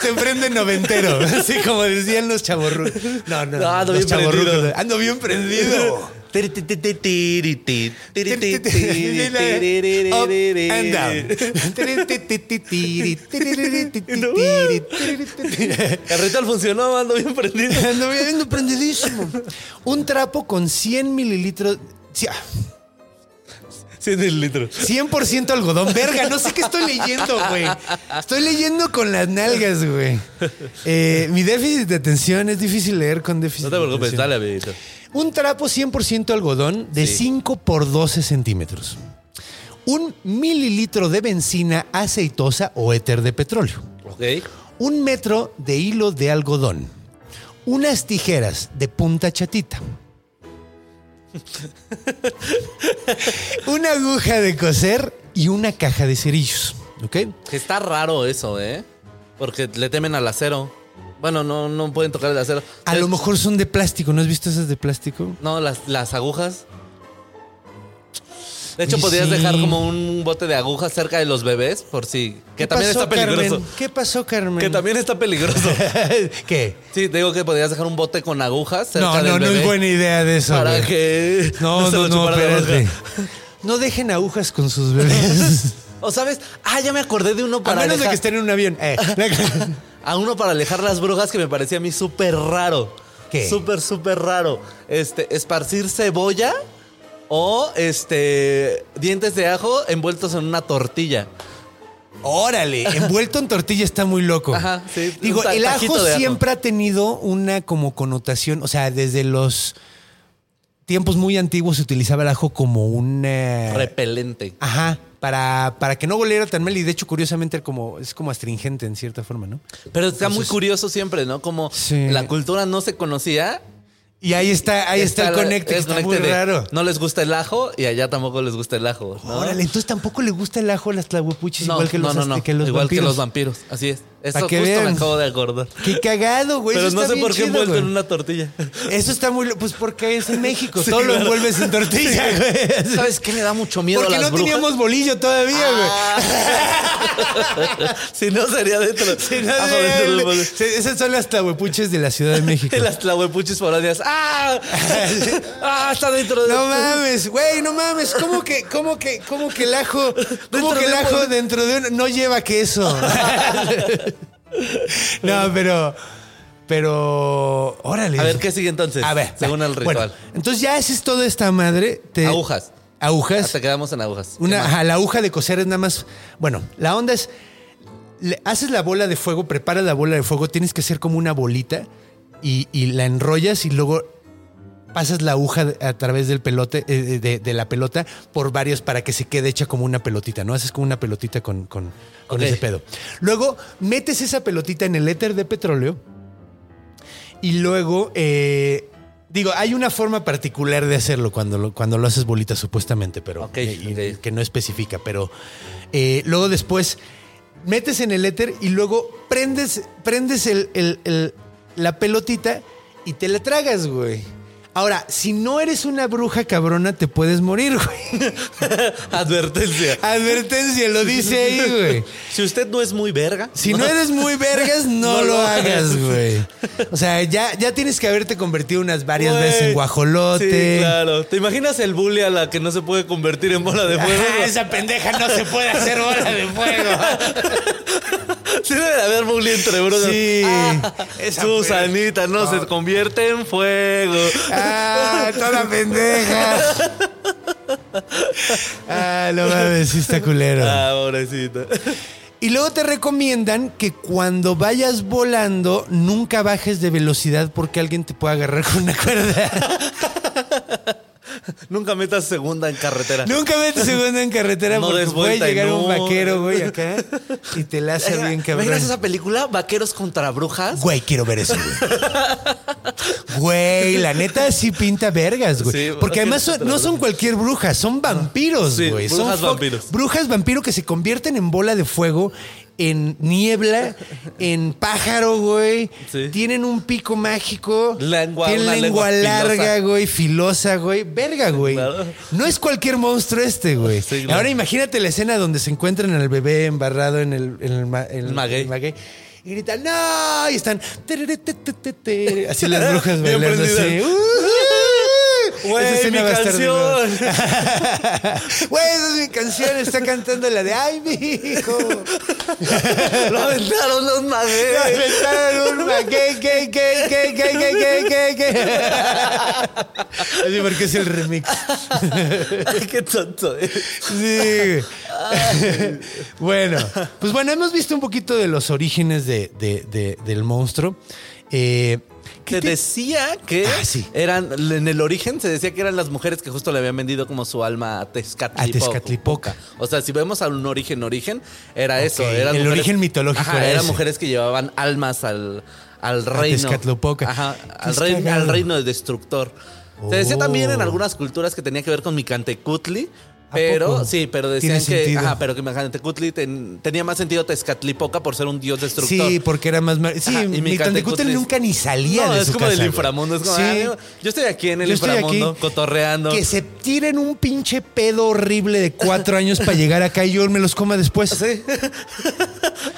se prende noventero. Así como decían los chavorrucos. No, no,
No, ando
los
bien prendido.
Ando bien prendido. Up and down.
Ritual funcionó, ando bien prendido. [LAUGHS]
Ando bien prendidísimo. Un trapo con 100 mililitros. sí, ah,
100 mililitros.
100% algodón. Verga, no sé qué estoy leyendo, güey. Estoy leyendo con las nalgas, güey. Eh, mi déficit de atención es difícil leer con déficit
No te preocupes, dale, amiguito.
Un trapo 100% algodón de
Sí.
5 por 12 centímetros. Un mililitro de benzina aceitosa o éter de petróleo.
Ok.
Un metro de hilo de algodón. Unas tijeras de punta chatita. [LAUGHS] una aguja de coser y una caja de cerillos. ¿Ok?
Que está raro eso, ¿eh? Porque le temen al acero. Bueno, no, no pueden tocar el acero.
A lo mejor son de plástico. ¿No has visto esas de plástico?
No, las, las agujas. De hecho, podrías
sí.
dejar como un bote de agujas cerca de los bebés, por si. Que
¿Qué
también
pasó,
está peligroso.
Carmen? ¿Qué pasó, Carmen?
Que también está peligroso. [LAUGHS]
¿Qué?
Sí, te digo que podrías dejar un bote con agujas cerca
No,
del
no, no
bebé
es buena idea de eso.
Para
güey.
que.
No,
se
no,
lo
no,
chupara la
espérate.
bruja.
No dejen agujas con sus bebés. [LAUGHS]
O sabes, ah, ya me acordé de uno
A
para
menos de que estén en un avión. Eh. [LAUGHS]
a uno para alejar las brujas que me parecía a mí súper raro.
¿Qué?
Súper, súper raro. Este, esparcir cebolla o este dientes de ajo envueltos en una tortilla.
Órale, envuelto en tortilla está muy loco.
Ajá, sí,
Digo,
un
el ajo siempre ha tenido una como connotación, o sea, desde los tiempos muy antiguos se utilizaba el ajo como una...
Repelente.
Ajá, para, para que no volviera tan mal. Y de hecho, curiosamente, como, es como astringente en cierta forma, ¿no?
Pero está muy curioso siempre, ¿no? Como
Sí.
la cultura no se conocía.
Y ahí está, ahí está, el conecte, que está muy
de
raro.
No les gusta el ajo y allá tampoco les gusta el ajo. ¿no?
Órale, entonces tampoco le gusta el ajo a las tlahuepuchis,
No,
igual que los,
no, no,
azte-
no.
que los
igual
vampiros.
que los vampiros. Así es. Eso justo me
vean.
acabo de acordar.
Qué cagado, güey.
Pero
eso
no
está
sé
bien
por qué
chido,
envuelto
güey.
en una tortilla.
Eso está muy... Pues porque es en México. [LAUGHS]
Sí,
todo lo envuelves en tortilla, güey. [LAUGHS]
¿Sabes qué me da mucho miedo
Porque
a las
no
brujas?
teníamos bolillo todavía, güey.
Ah. [LAUGHS] si no sería dentro.
Sí, no,
dentro
sí, esas son las tlahuepuches de la Ciudad de México.
Las tlahuepuchis foráneas. ¡Ah! ¡Ah! Está dentro de.
No mames, güey, no mames. ¿Cómo que, cómo que, cómo que el ajo, cómo que el ajo dentro de un no lleva queso? [LAUGHS] no, pero, pero, órale.
A ver, ¿qué sigue entonces?
A ver,
Según
va.
el ritual.
Bueno, entonces ya haces toda esta madre. te-
Agujas.
Agujas.
Hasta quedamos en agujas. ¿Qué
Una, ajá, la aguja de coser es nada más. Bueno, la onda es. le- haces la bola de fuego, preparas la bola de fuego, tienes que hacer como una bolita y, y la enrollas y luego pasas la aguja a través del pelote, eh, de, de la pelota por varios para que se quede hecha como una pelotita, ¿no? Haces como una pelotita con, con- con
Ok.
ese pedo. Luego metes esa pelotita en el éter de petróleo y luego, eh, digo, hay una forma particular de hacerlo cuando lo, cuando lo haces bolita, supuestamente, pero eh, que no especifica. Pero eh, luego después metes en el éter y luego prendes, prendes el- el- el- la pelotita y te la tragas, güey. Ahora, si no eres una bruja cabrona, te puedes morir, güey. [LAUGHS]
Advertencia.
Advertencia, lo dice ahí, güey.
Si usted no es muy verga.
Si no eres muy vergas, [LAUGHS] no,
No
lo
lo
hagas, güey. O sea, ya, ya tienes que haberte convertido unas varias
Güey.
veces en guajolote.
Sí, claro. ¿Te imaginas el bully a la que no se puede convertir en bola de [LAUGHS] fuego?
Esa pendeja no se puede hacer bola de fuego.
Sí debe de haber bully entre brujas.
Sí.
Ah, Susanita no se convierte en fuego.
Ah, toda pendeja. Ah, no mames, sí está culero.
Ah, pobrecita.
Y luego te recomiendan que cuando vayas volando, nunca bajes de velocidad porque alguien te puede agarrar con una cuerda. [LAUGHS] [LAUGHS]
Nunca metas segunda en carretera.
Nunca metes segunda en carretera
No
porque puede llegar un
no.
vaquero, güey, acá y te la hace bien cabrón.
¿Imaginas esa película? Vaqueros contra brujas.
Güey, quiero ver eso, güey. Güey, la neta sí pinta vergas, güey.
Sí,
Porque además son- no son cualquier bruja, son vampiros,
Sí,
güey.
brujas vampiros.
Brujas vampiro que se convierten en bola de fuego, en niebla, en pájaro, güey.
Sí.
Tienen un pico mágico.
Lengua,
Tienen lengua,
lengua
larga,
filosa.
güey, filosa, güey. Verga, güey.
Claro.
No es cualquier monstruo este, güey.
Sí, claro.
Ahora imagínate la escena donde se encuentran al bebé embarrado en el, en el, ma- en el-
Maguey.
Y gritan, ¡no! Y están. Así las brujas bailando así. ¡Uh!
Güey,
Esa
mi canción. [LAUGHS]
Güey, esa es mi canción. Está cantando la de ¡Ay, mi hijo! [LAUGHS]
Lo aventaron los
Me
magueyes.
aventaron un maguey, gay, gay, gay, gay, gay, gay, gay, gay. Así porque es el remix.
Ay, qué tonto. eh.
Sí. bueno, pues bueno, hemos visto un poquito de los orígenes de, de- de- del monstruo. Eh, ¿qué
Se
te-
decía que
Ah, sí.
eran, en el origen se decía que eran las mujeres que justo le habían vendido como su alma a Tezcatlipoca.
A Tezcatlipoca.
O sea, si vemos a un origen, origen, era eso. Eran
el
mujeres-
origen mitológico
Ajá,
era
eran mujeres que llevaban almas al, al reino.
Tezcatlipoca.
Ajá, al, reino, al reino del destructor. Se decía
Oh.
también en algunas culturas que tenía que ver con Micantecutli.
¿A
Pero sí, pero decían que, ajá, pero que Micantecutli ten- tenía más sentido Tezcatlipoca por ser un dios destructor.
Sí, porque era más... mar- Sí,
Ajá, y
nunca ni salía
no,
de
es
su
como
casa,
del inframundo. Es como,
Sí.
ah, yo estoy aquí en el inframundo,
aquí.
cotorreando.
Que se tiren un pinche pedo horrible de cuatro años para llegar acá y yo me los coma después.
Sí.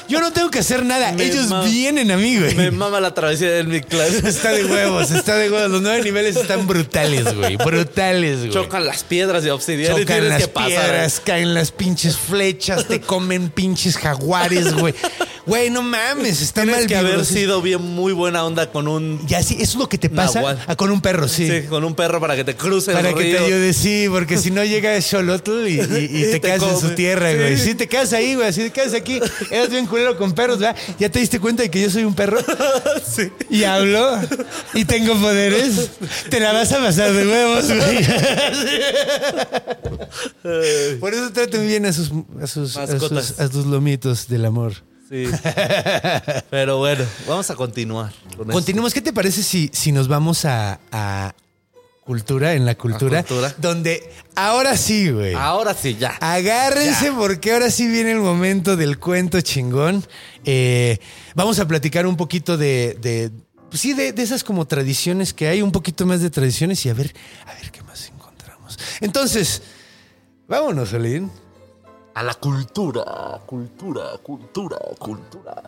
Yo no tengo que hacer nada.
Me
Ellos
mama.
vienen a mí, güey.
Me mama la travesía del Mictlán.
Está de huevos, está de huevos. Los nueve niveles están brutales, güey. Brutales, güey.
Chocan las piedras de obsidiana
Chocan las
que pasar.
piedras, caen las pinches flechas, te comen pinches jaguares, güey. [LAUGHS] Güey, no mames, está
Tienes
mal
que haber sido bien muy buena onda con un...
Ya sí, eso es lo que te pasa
Nahual.
ah, con un perro, sí.
Sí, con un perro para que te cruce
Para
el
que
río.
te ayude, sí, porque si no llega Xolotl y, y- y [LAUGHS]
Y
te,
te
quedas en su tierra, güey. Si te quedas ahí, güey, si te quedas aquí, eres bien culero con perros, ¿verdad? ¿Ya te diste cuenta de que yo soy un perro? [LAUGHS]
Sí.
Y hablo y tengo poderes. Te la vas a pasar de huevos, güey. [LAUGHS] Por eso traten bien a sus, a sus, a sus, a sus lomitos del amor.
Sí. [LAUGHS] Pero bueno, vamos a continuar. Con esto.
Continuemos. ¿Qué te parece si, si nos vamos a, a cultura, en la cultura?
cultura.
Donde ahora sí, güey.
Ahora sí, ya.
Agárrense porque ahora sí viene el momento del cuento chingón. Eh, vamos a platicar un poquito de, de pues sí, de, de esas como tradiciones que hay, un poquito más de tradiciones y a ver, a ver qué más encontramos. Entonces, vámonos, Olin.
A la cultura, cultura, cultura, cultura.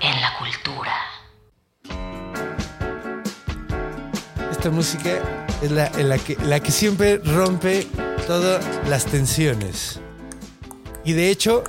En la cultura.
Esta música es la, en la, que, la que siempre rompe todas las tensiones. Y de hecho,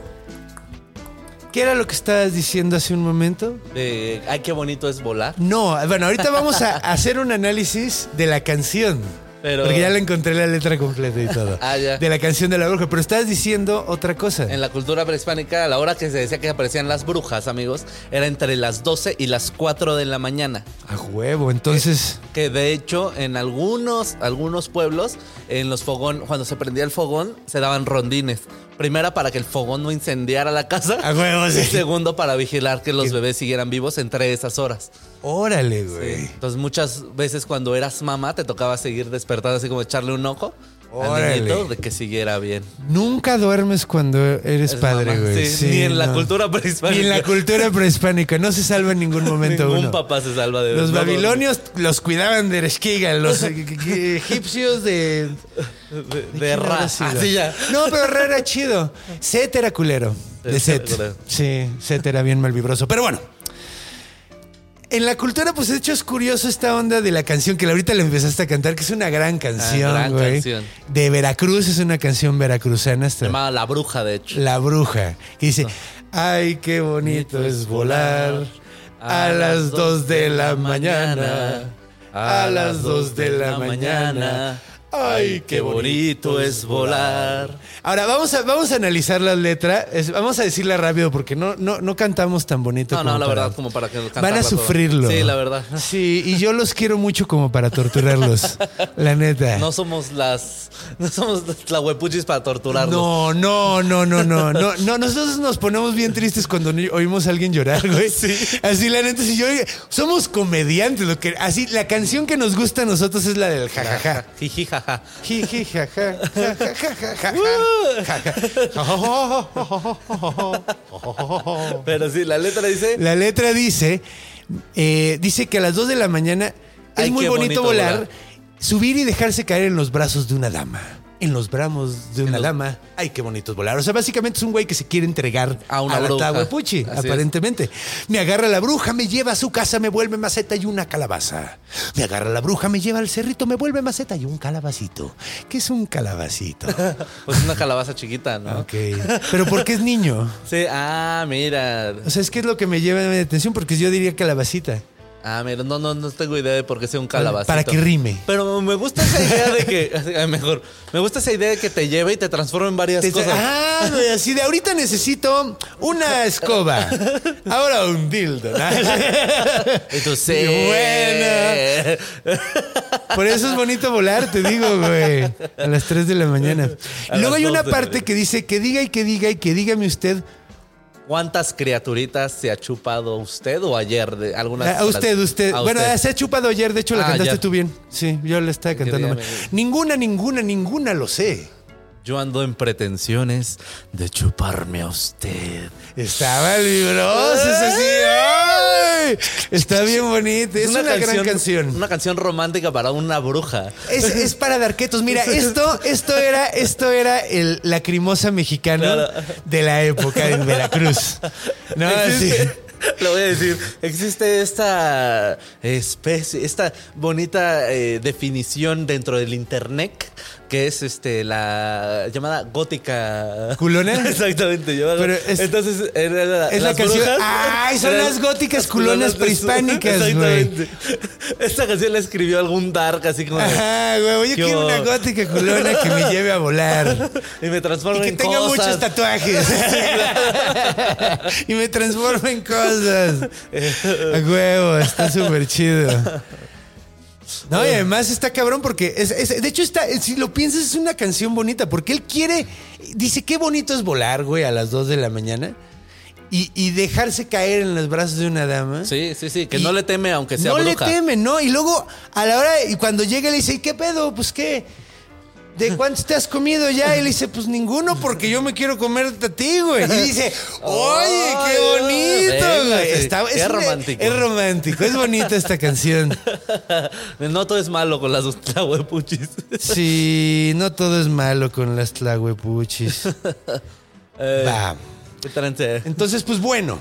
¿qué era lo que estabas diciendo hace un momento?
De, ay, qué bonito es volar.
No, bueno, ahorita vamos a [LAUGHS] hacer un análisis de la canción.
Pero-
Porque ya le encontré la letra completa y todo. [LAUGHS]
Ah, ya.
De la canción de la bruja. Pero estabas diciendo otra cosa.
En la cultura prehispánica, a la hora que se decía que aparecían las brujas, amigos, era entre las 12 y las 4 de la mañana.
A huevo. Entonces.
Que de hecho, en algunos, algunos pueblos, en los fogón, cuando se prendía el fogón, se daban rondines. Primera, para que el fogón no incendiara la casa.
A huevo, sí.
Y segundo, para vigilar que los bebés siguieran vivos entre esas horas.
Órale, güey.
Entonces, muchas veces cuando eras mamá, te tocaba seguir despertando, así como echarle un ojo al
Órale.
niñito de que siguiera bien.
Nunca duermes cuando eres
Es
padre, güey.
Sí,
Sí,
ni en la cultura prehispánica.
Ni en la cultura prehispánica. No se salva en ningún [LAUGHS] momento
Ningún
uno.
papá se salva de
Los
no,
babilonios los cuidaban de Ereshkigal, los [LAUGHS] eh, egipcios de...
De, de Ra. Así ya.
No, pero Ra era chido. [LAUGHS] Set era culero. De
Set.
Sí, Set era bien malvibroso. Pero bueno. En la cultura, pues de hecho es curioso esta onda de la canción que ahorita le empezaste a cantar, que es una gran canción,
Ah, gran
güey.
canción.
De Veracruz, es una canción veracruzana.
Se
Esta,
llamaba La Bruja, de hecho.
la bruja. Que dice, ay, qué bonito es volar a las dos de la mañana. A las dos de la mañana. Ay, qué bonito es volar. Ahora vamos a, vamos a analizar la letra. Es- vamos a decirla rápido porque no, no, no cantamos tan bonito.
No,
como
no, la
para-
verdad, como para que
Van a
todo.
sufrirlo.
Sí, la verdad. [LAUGHS]
Sí, y yo los quiero mucho como para torturarlos. la neta.
No somos las. No somos la huepuchis para torturarlos.
No, no, no, no, no, no, no. Nosotros nos ponemos bien tristes cuando ni- oímos a alguien llorar, güey. [LAUGHS] Así la neta, si yo somos comediantes, lo que así la canción que nos gusta a nosotros es la del jajaja.
Jiji,
Jiji, jaja. [LAUGHS]
Pero sí, la letra dice.
La letra dice, eh, dice que a las 2 de la mañana es
Ay,
muy
qué
bonito,
bonito
volar,
volar.
subir y dejarse caer en los brazos de una dama. En los brazos de una
los-
dama. Ay, qué bonito es volar. O sea, básicamente es un güey que se quiere entregar
A una
la
bruja. Así es.
aparentemente. Me agarra la bruja, me lleva a su casa, me vuelve maceta y una calabaza. Me agarra la bruja, me lleva al cerrito, me vuelve maceta y un calabacito. ¿Qué es un calabacito? [LAUGHS]
Pues una calabaza chiquita, ¿no?
ok. Pero ¿por qué es niño? [LAUGHS]
Sí, ah, mira.
O sea, es que es lo que me lleva mi atención porque yo diría calabacita.
Ah, mira, no, no, no tengo idea de por qué sea un calabacito.
Para que rime.
Pero me gusta esa idea de que. [LAUGHS] Mejor. Me gusta esa idea de que te lleve y te transforme en varias
Te-
cosas.
ah, güey, así de ahorita necesito una [LAUGHS] escoba. Ahora un dildo. ¿no? [LAUGHS]
Sí.
Bueno. Por eso es bonito volar, te digo, güey. A las 3 de la mañana. Y luego hay una parte que dice que diga y que diga y que dígame usted.
¿Cuántas criaturitas se ha chupado usted o ayer? De algunas
A usted, usted.
A
Bueno,
usted.
se ha chupado ayer, de hecho la
Ah,
cantaste tú bien. Sí, yo la estaba cantando mal. Ninguna, ninguna, ninguna lo sé.
Yo ando en pretensiones de chuparme a usted.
Estaba vibroso, es así. ¡Ay! Está bien bonito. Es una, gran canción.
Una canción romántica para una bruja.
Es, es para darquetos. Mira, esto, esto era, esto era el lacrimosa mexicano
Claro.
de la época en Veracruz. No, sí.
Le voy a decir, existe esta especie, esta bonita eh, definición dentro del internet que es este la llamada gótica
¿Culona? [LAUGHS]
Exactamente.
Pero es-
Entonces era la,
es la canción-
brujas
¡Ay, son las góticas
las
culonas prehispánicas!
Exactamente. Esta canción la escribió algún dark así como
Ajá, güey. Yo
¿Qué
quiero una gótica culona que me lleve a volar.
y me
Y
transforma
que
en
tenga
cosas.
muchos tatuajes. [LAUGHS] y me transforma en cosas. A huevo, está súper chido. No, y además está cabrón porque es, es- de hecho está, si lo piensas es una canción bonita porque él quiere, dice qué bonito es volar, güey, a las 2 de la mañana y, y dejarse caer en los brazos de una dama.
Sí, sí, sí, que no le teme aunque sea
no
bruja.
le teme, ¿no? Y luego, a la hora, y cuando llega le dice, ¿y qué pedo? Pues qué. ¿De [LAUGHS] cuántos te has comido ya? Y le dice, pues ninguno, porque yo me quiero comer a ti, güey. Y dice, oye, qué bonito, güey. Está- es,
romántico.
Es romántico, es bonita esta canción. [LAUGHS]
No todo es malo con las tlahuepuchis. [LAUGHS]
Sí, no todo es malo con las tlahuepuchis.
Eh,
Va. Entonces, pues bueno.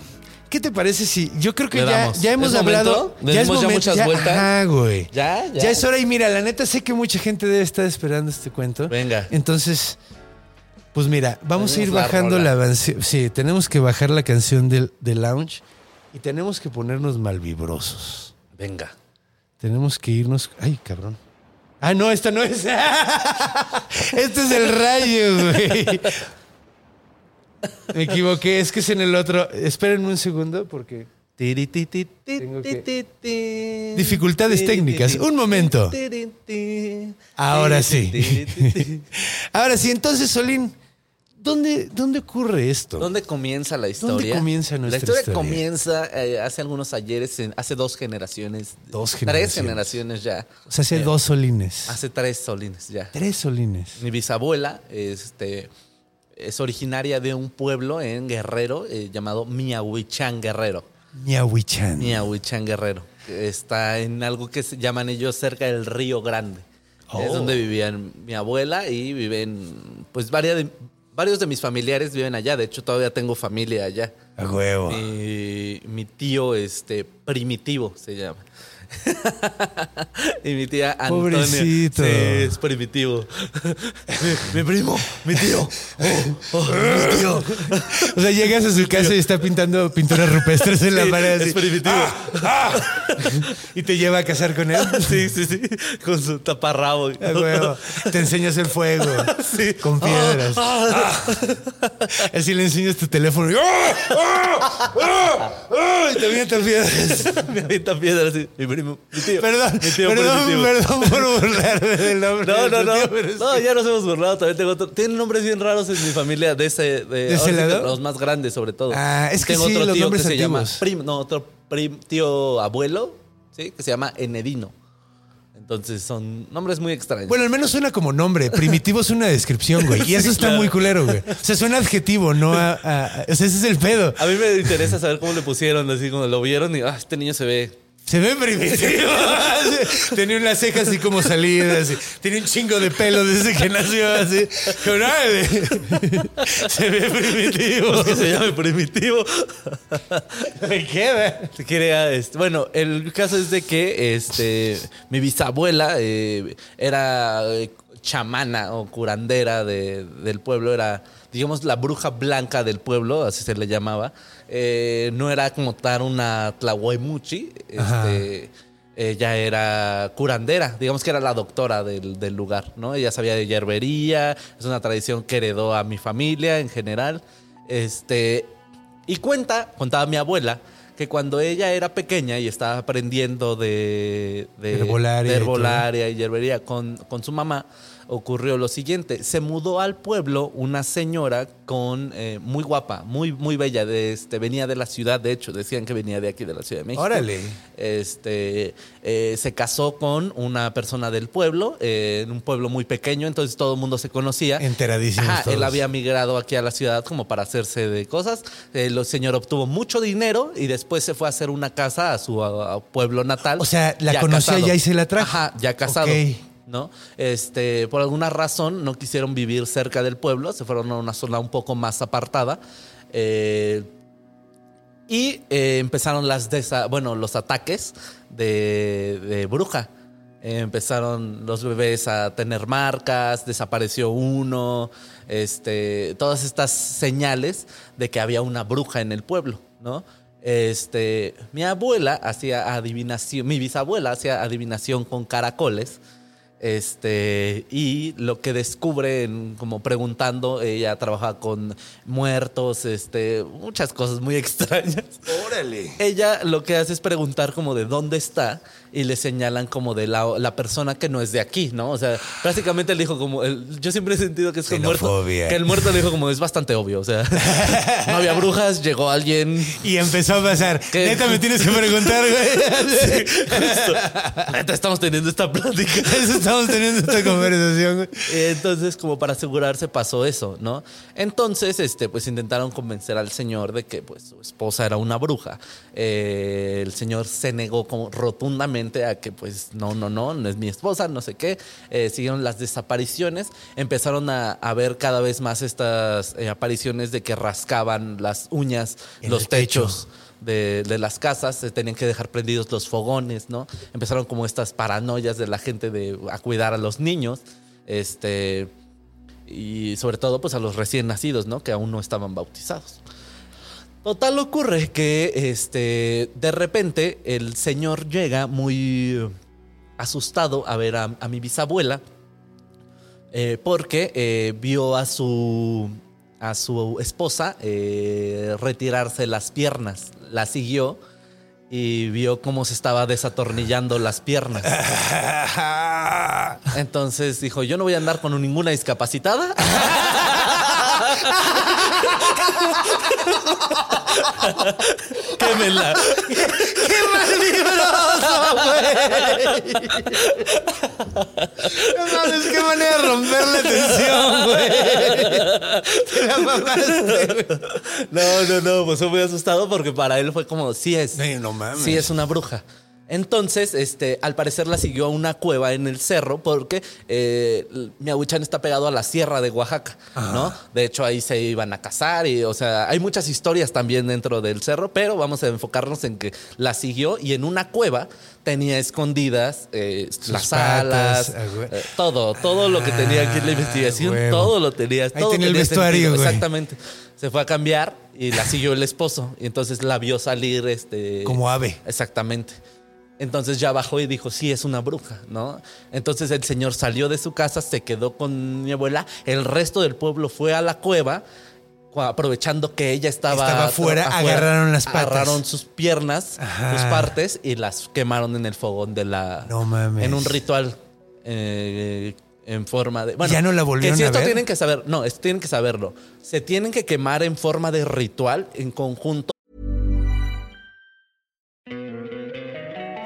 ¿Qué te parece si yo creo que ya, ya hemos
¿Es
hablado?
momento? ¿Le dimos ya muchas vueltas?
Ajá, güey.
¿Ya? ¿Ya?
Ya es hora y mira, la neta sé que mucha gente debe estar esperando este cuento.
Venga.
Entonces, pues mira, vamos a ir bajando la canción. Sí, tenemos que bajar la canción del, del lounge y tenemos que ponernos malvibrosos.
Venga.
Tenemos que irnos. Ay, cabrón. Ah, no, esta no es. [LAUGHS] este es el rayo, güey. Me equivoqué, es que es en el otro. Espérenme un segundo porque. Que- Dificultades técnicas. Un momento. Ahora sí. Ahora sí, entonces, Solín, ¿dónde, dónde ocurre esto?
¿Dónde comienza la historia?
¿Dónde comienza nuestra
La historia,
historia?
comienza eh, hace algunos ayeres, en- hace dos generaciones.
Dos
Tres
generaciones.
generaciones ya.
O sea, hace
Eh,
dos solines.
Hace tres solines ya.
Tres solines.
Mi bisabuela este, es originaria de un pueblo en Guerrero eh, llamado Miahuichán Guerrero.
Miahuichan.
Miahuichán Guerrero. Está en algo que se llaman ellos cerca del Río Grande. Es
Oh.
donde vivían mi abuela y viven, pues varias de- varios de mis familiares viven allá. De hecho, todavía tengo familia allá.
A huevo.
Mi, mi tío, este, primitivo se llama. [LAUGHS] y mi tía Antonia.
Pobrecito.
Sí, es primitivo. mi, [LAUGHS] mi primo, mi tío. Oh, oh, [LAUGHS] mi tío.
O sea, llegas a su casa y está pintando pinturas rupestres en la pared.
es
así.
primitivo.
¡Ah! Y te lleva a casar con él.
Sí, sí, sí. Con su taparrabo.
A huevo. Te enseñas el fuego.
Sí.
Con piedras.
Ah,
Así le enseñas tu teléfono. y ¡ah! ¡Ah! ¡Ah! ¡Ah! Y te avientas piedras.
Me avienta piedra así. Mi primo, mi tío.
Perdón,
Mi tío
perdón,
primitivo.
perdón por burlarme del [LAUGHS] nombre.
No, no, no.
tío, pero
No, ya nos hemos burlado. También tengo otro. Tienen nombres bien raros en mi familia de ese. De,
¿De ese lado?
Los más grandes, sobre todo.
Ah, es que
tengo
sí,
otro
los
tío que
nombres
se llama.
antiguos.
Prim, no, otro prim- tío abuelo, ¿sí? Que se llama Enedino. Entonces son nombres muy extraños.
Bueno, al menos suena como nombre. Primitivo es una descripción, güey. Y eso está
claro.
muy culero, güey. O sea, suena adjetivo, no a- O sea, ese es el pedo.
a mí me interesa saber cómo le pusieron, así como lo vieron y ah, este niño se ve. [LAUGHS] [LAUGHS]
Se ve primitivo. Tenía unas cejas así como salidas. así. Tiene un chingo de pelo desde que nació, así. Se ve primitivo.
Que se llame primitivo. [LAUGHS]
Me queda.
Ah, este, bueno, el caso es de que este, mi bisabuela eh, era eh, chamana o curandera de- del pueblo, era, digamos, la bruja blanca del pueblo, así se le llamaba. Eh, no era como tal una tlahuemuchi, este, ella era curandera, digamos que era la doctora del, del lugar, ¿no? Ella sabía de hierbería, es una tradición que heredó a mi familia en general. Este, y cuenta, contaba mi abuela, que cuando ella era pequeña y estaba aprendiendo de, de
Herbolaria
de
y
y hierbería con, con su mamá, ocurrió lo siguiente. Se mudó al pueblo una señora con eh, muy guapa, muy, muy bella. De este, venía de la ciudad, de hecho, decían que venía de aquí, de la Ciudad de México.
Órale.
Este, eh, se casó con una persona del pueblo, eh, en un pueblo muy pequeño, entonces todo el mundo se conocía.
Enteradísimos
Ajá, él había migrado aquí a la ciudad como para hacerse de cosas. El señor obtuvo mucho dinero y después se fue a hacer una casa a su a- a pueblo natal.
O sea, la
ya
conocía
casado.
ya y se la trajo.
Ajá, ya casado. ¿No? Este, por alguna razón no quisieron vivir cerca del pueblo, se fueron a una zona un poco más apartada. Eh, Y eh, empezaron las bueno, los ataques de, bruja. Empezaron los bebés a tener marcas, desapareció uno, este, todas estas señales de que había una bruja en el pueblo, ¿no? Este, mi abuela hacía adivinación, mi bisabuela hacía adivinación con caracoles. Este, y lo que descubre, en- como preguntando, ella trabaja con muertos, este, muchas cosas muy [LAUGHS] extrañas.
Órale.
Ella lo que hace es preguntar como de dónde está y le señalan como de la, la persona que no es de aquí, ¿no? O sea, prácticamente le dijo como, el- yo siempre he sentido que es que el muerto, que el muerto le dijo como es bastante obvio, o sea, [LAUGHS] no había brujas, llegó alguien,
Y empezó a pasar.
¿Qué?
Neta, me tienes que preguntar, güey. [LAUGHS]
Justo. Neta, estamos teniendo esta plática. [LAUGHS]
Estamos teniendo esta conversación, güey.
Entonces, como para asegurarse, pasó eso, ¿no? Entonces, este, pues intentaron convencer al señor de que pues, su esposa era una bruja. Eh, el señor se negó como rotundamente a que, pues, no, no, no, no es mi esposa, no sé qué. Eh, siguieron las desapariciones. Empezaron a, a ver cada vez más estas eh, apariciones de que rascaban las uñas,
En
los
techo.
techos de, de las casas, se tenían que dejar prendidos los fogones, ¿no? Empezaron como estas paranoias de la gente de a cuidar a los niños, este, y sobre todo pues a los recién nacidos, ¿no? Que aún no estaban bautizados. Total ocurre que este, de repente el señor llega muy asustado a ver a, a mi bisabuela eh, porque eh, vio a su, a su esposa eh, retirarse las piernas. La siguió y vio cómo se estaba desatornillando las piernas. [LAUGHS] Entonces dijo, yo no voy a andar con ninguna discapacitada. [LAUGHS] Quémela. [LAUGHS]
¡Qué malvibroso, güey! No mames, qué manera de romper la tensión, güey. Te la mamaste, güey.
No, no, no, pues fue muy asustado porque para él fue como, sí es.
Ay, no mames.
Sí es una bruja. Entonces, este, al parecer la siguió a una cueva en el cerro porque eh, Miahuichan está pegado a la sierra de Oaxaca, ¿no? De hecho, ahí se iban a casar y, o sea, hay muchas historias también dentro del cerro, pero vamos a enfocarnos en que la siguió y en una cueva tenía escondidas eh, las
patas,
alas,
ah,
eh, todo, todo lo que tenía aquí en la
Ah,
investigación,
huevo.
todo lo tenía.
Ahí
todo
tenía el
tenía
vestuario,
sentido. Exactamente. Se fue a cambiar y la siguió el esposo. Y entonces la vio salir este.
Como ave.
Exactamente. Entonces ya bajó y dijo, sí, es una bruja, ¿no? Entonces el señor salió de su casa, se quedó con mi abuela, el resto del pueblo fue a la cueva, cu- aprovechando que ella estaba,
Estaba afuera, agarraron las patas.
Agarraron sus piernas,
Ajá.
sus partes y las quemaron en el fogón de la...
No mames.
En un ritual eh, en forma de... Bueno,
¿Ya no la volvieron
que si
a
esto
ver?
tienen que saber, no, esto tienen que saberlo. Se tienen que quemar en forma de ritual en conjunto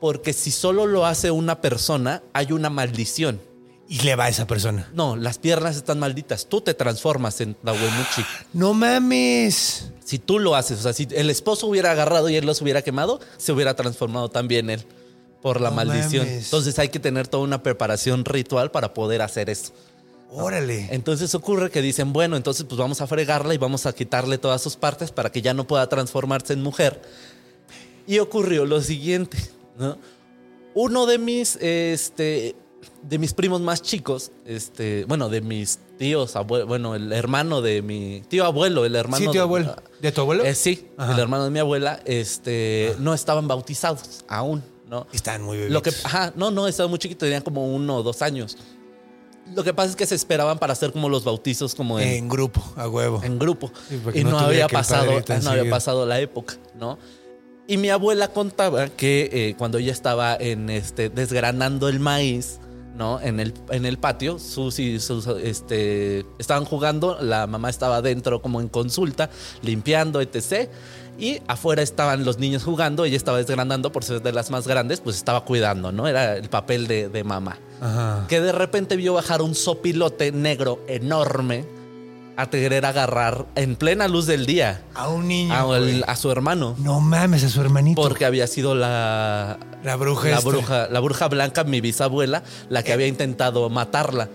Porque si solo lo hace una persona, hay una maldición.
Y le va a esa persona.
No, las piernas están malditas. Tú te transformas en Tahuemuchi.
No mames.
Si tú lo haces, o sea, si el esposo hubiera agarrado y él los hubiera quemado, se hubiera transformado también él por la
No
maldición.
mames.
Entonces hay que tener toda una preparación ritual para poder hacer eso.
Órale.
Entonces ocurre que dicen, bueno, entonces pues vamos a fregarla y vamos a quitarle todas sus partes para que ya no pueda transformarse en mujer. Y ocurrió lo siguiente, ¿no? Uno de mis, este, de mis primos más chicos, este, bueno, de mis tíos, abue- bueno, el hermano de mi tío abuelo, el hermano.
Sí, tío
de-
abuelo. ¿De tu abuelo?
Eh, sí,
Ajá.
el hermano de mi abuela, este, no estaban bautizados aún, ¿no?
Están muy
Lo que,
bebitos.
ajá, no, no, estaban muy chiquitos, tenían como uno o dos años. Lo que pasa es que se esperaban para hacer como los bautizos como en,
En grupo, a huevo.
en grupo.
Sí,
y
no
había pasado, no había pasado la época, ¿no? Y mi abuela contaba que eh, cuando ella estaba en este desgranando el maíz, ¿no? En el, en el patio. Sus y sus, este, estaban jugando, la mamá estaba adentro como en consulta, limpiando, etc. Y afuera estaban los niños jugando, ella estaba desgranando por ser de las más grandes, pues estaba cuidando, ¿no? Era el papel de, de mamá.
Ajá.
Que de repente vio bajar un sopilote negro enorme a querer agarrar en plena luz del día
A un niño.
a, el-
güey.
a su hermano.
No mames, a su hermanito.
Porque había sido la,
La bruja
la
esta.
bruja, la bruja blanca, mi bisabuela, la que había intentado matarla.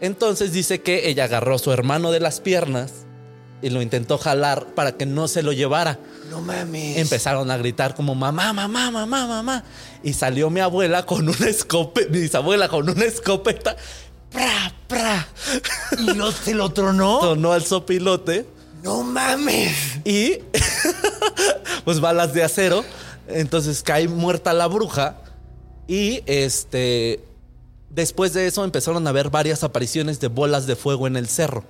Entonces dice que ella agarró a su hermano de las piernas y lo intentó jalar para que no se lo llevara.
No mames.
Empezaron a gritar como mamá, mamá, mamá, mamá. Y salió mi abuela con una escopeta, mi bisabuela con una escopeta. ¡Pra, pra!
¿Y no se lo tronó?
Sonó al sopilote
No mames.
y [LAUGHS] pues balas de acero. Entonces cae muerta la bruja y este después de eso empezaron a ver varias apariciones de bolas de fuego en el cerro.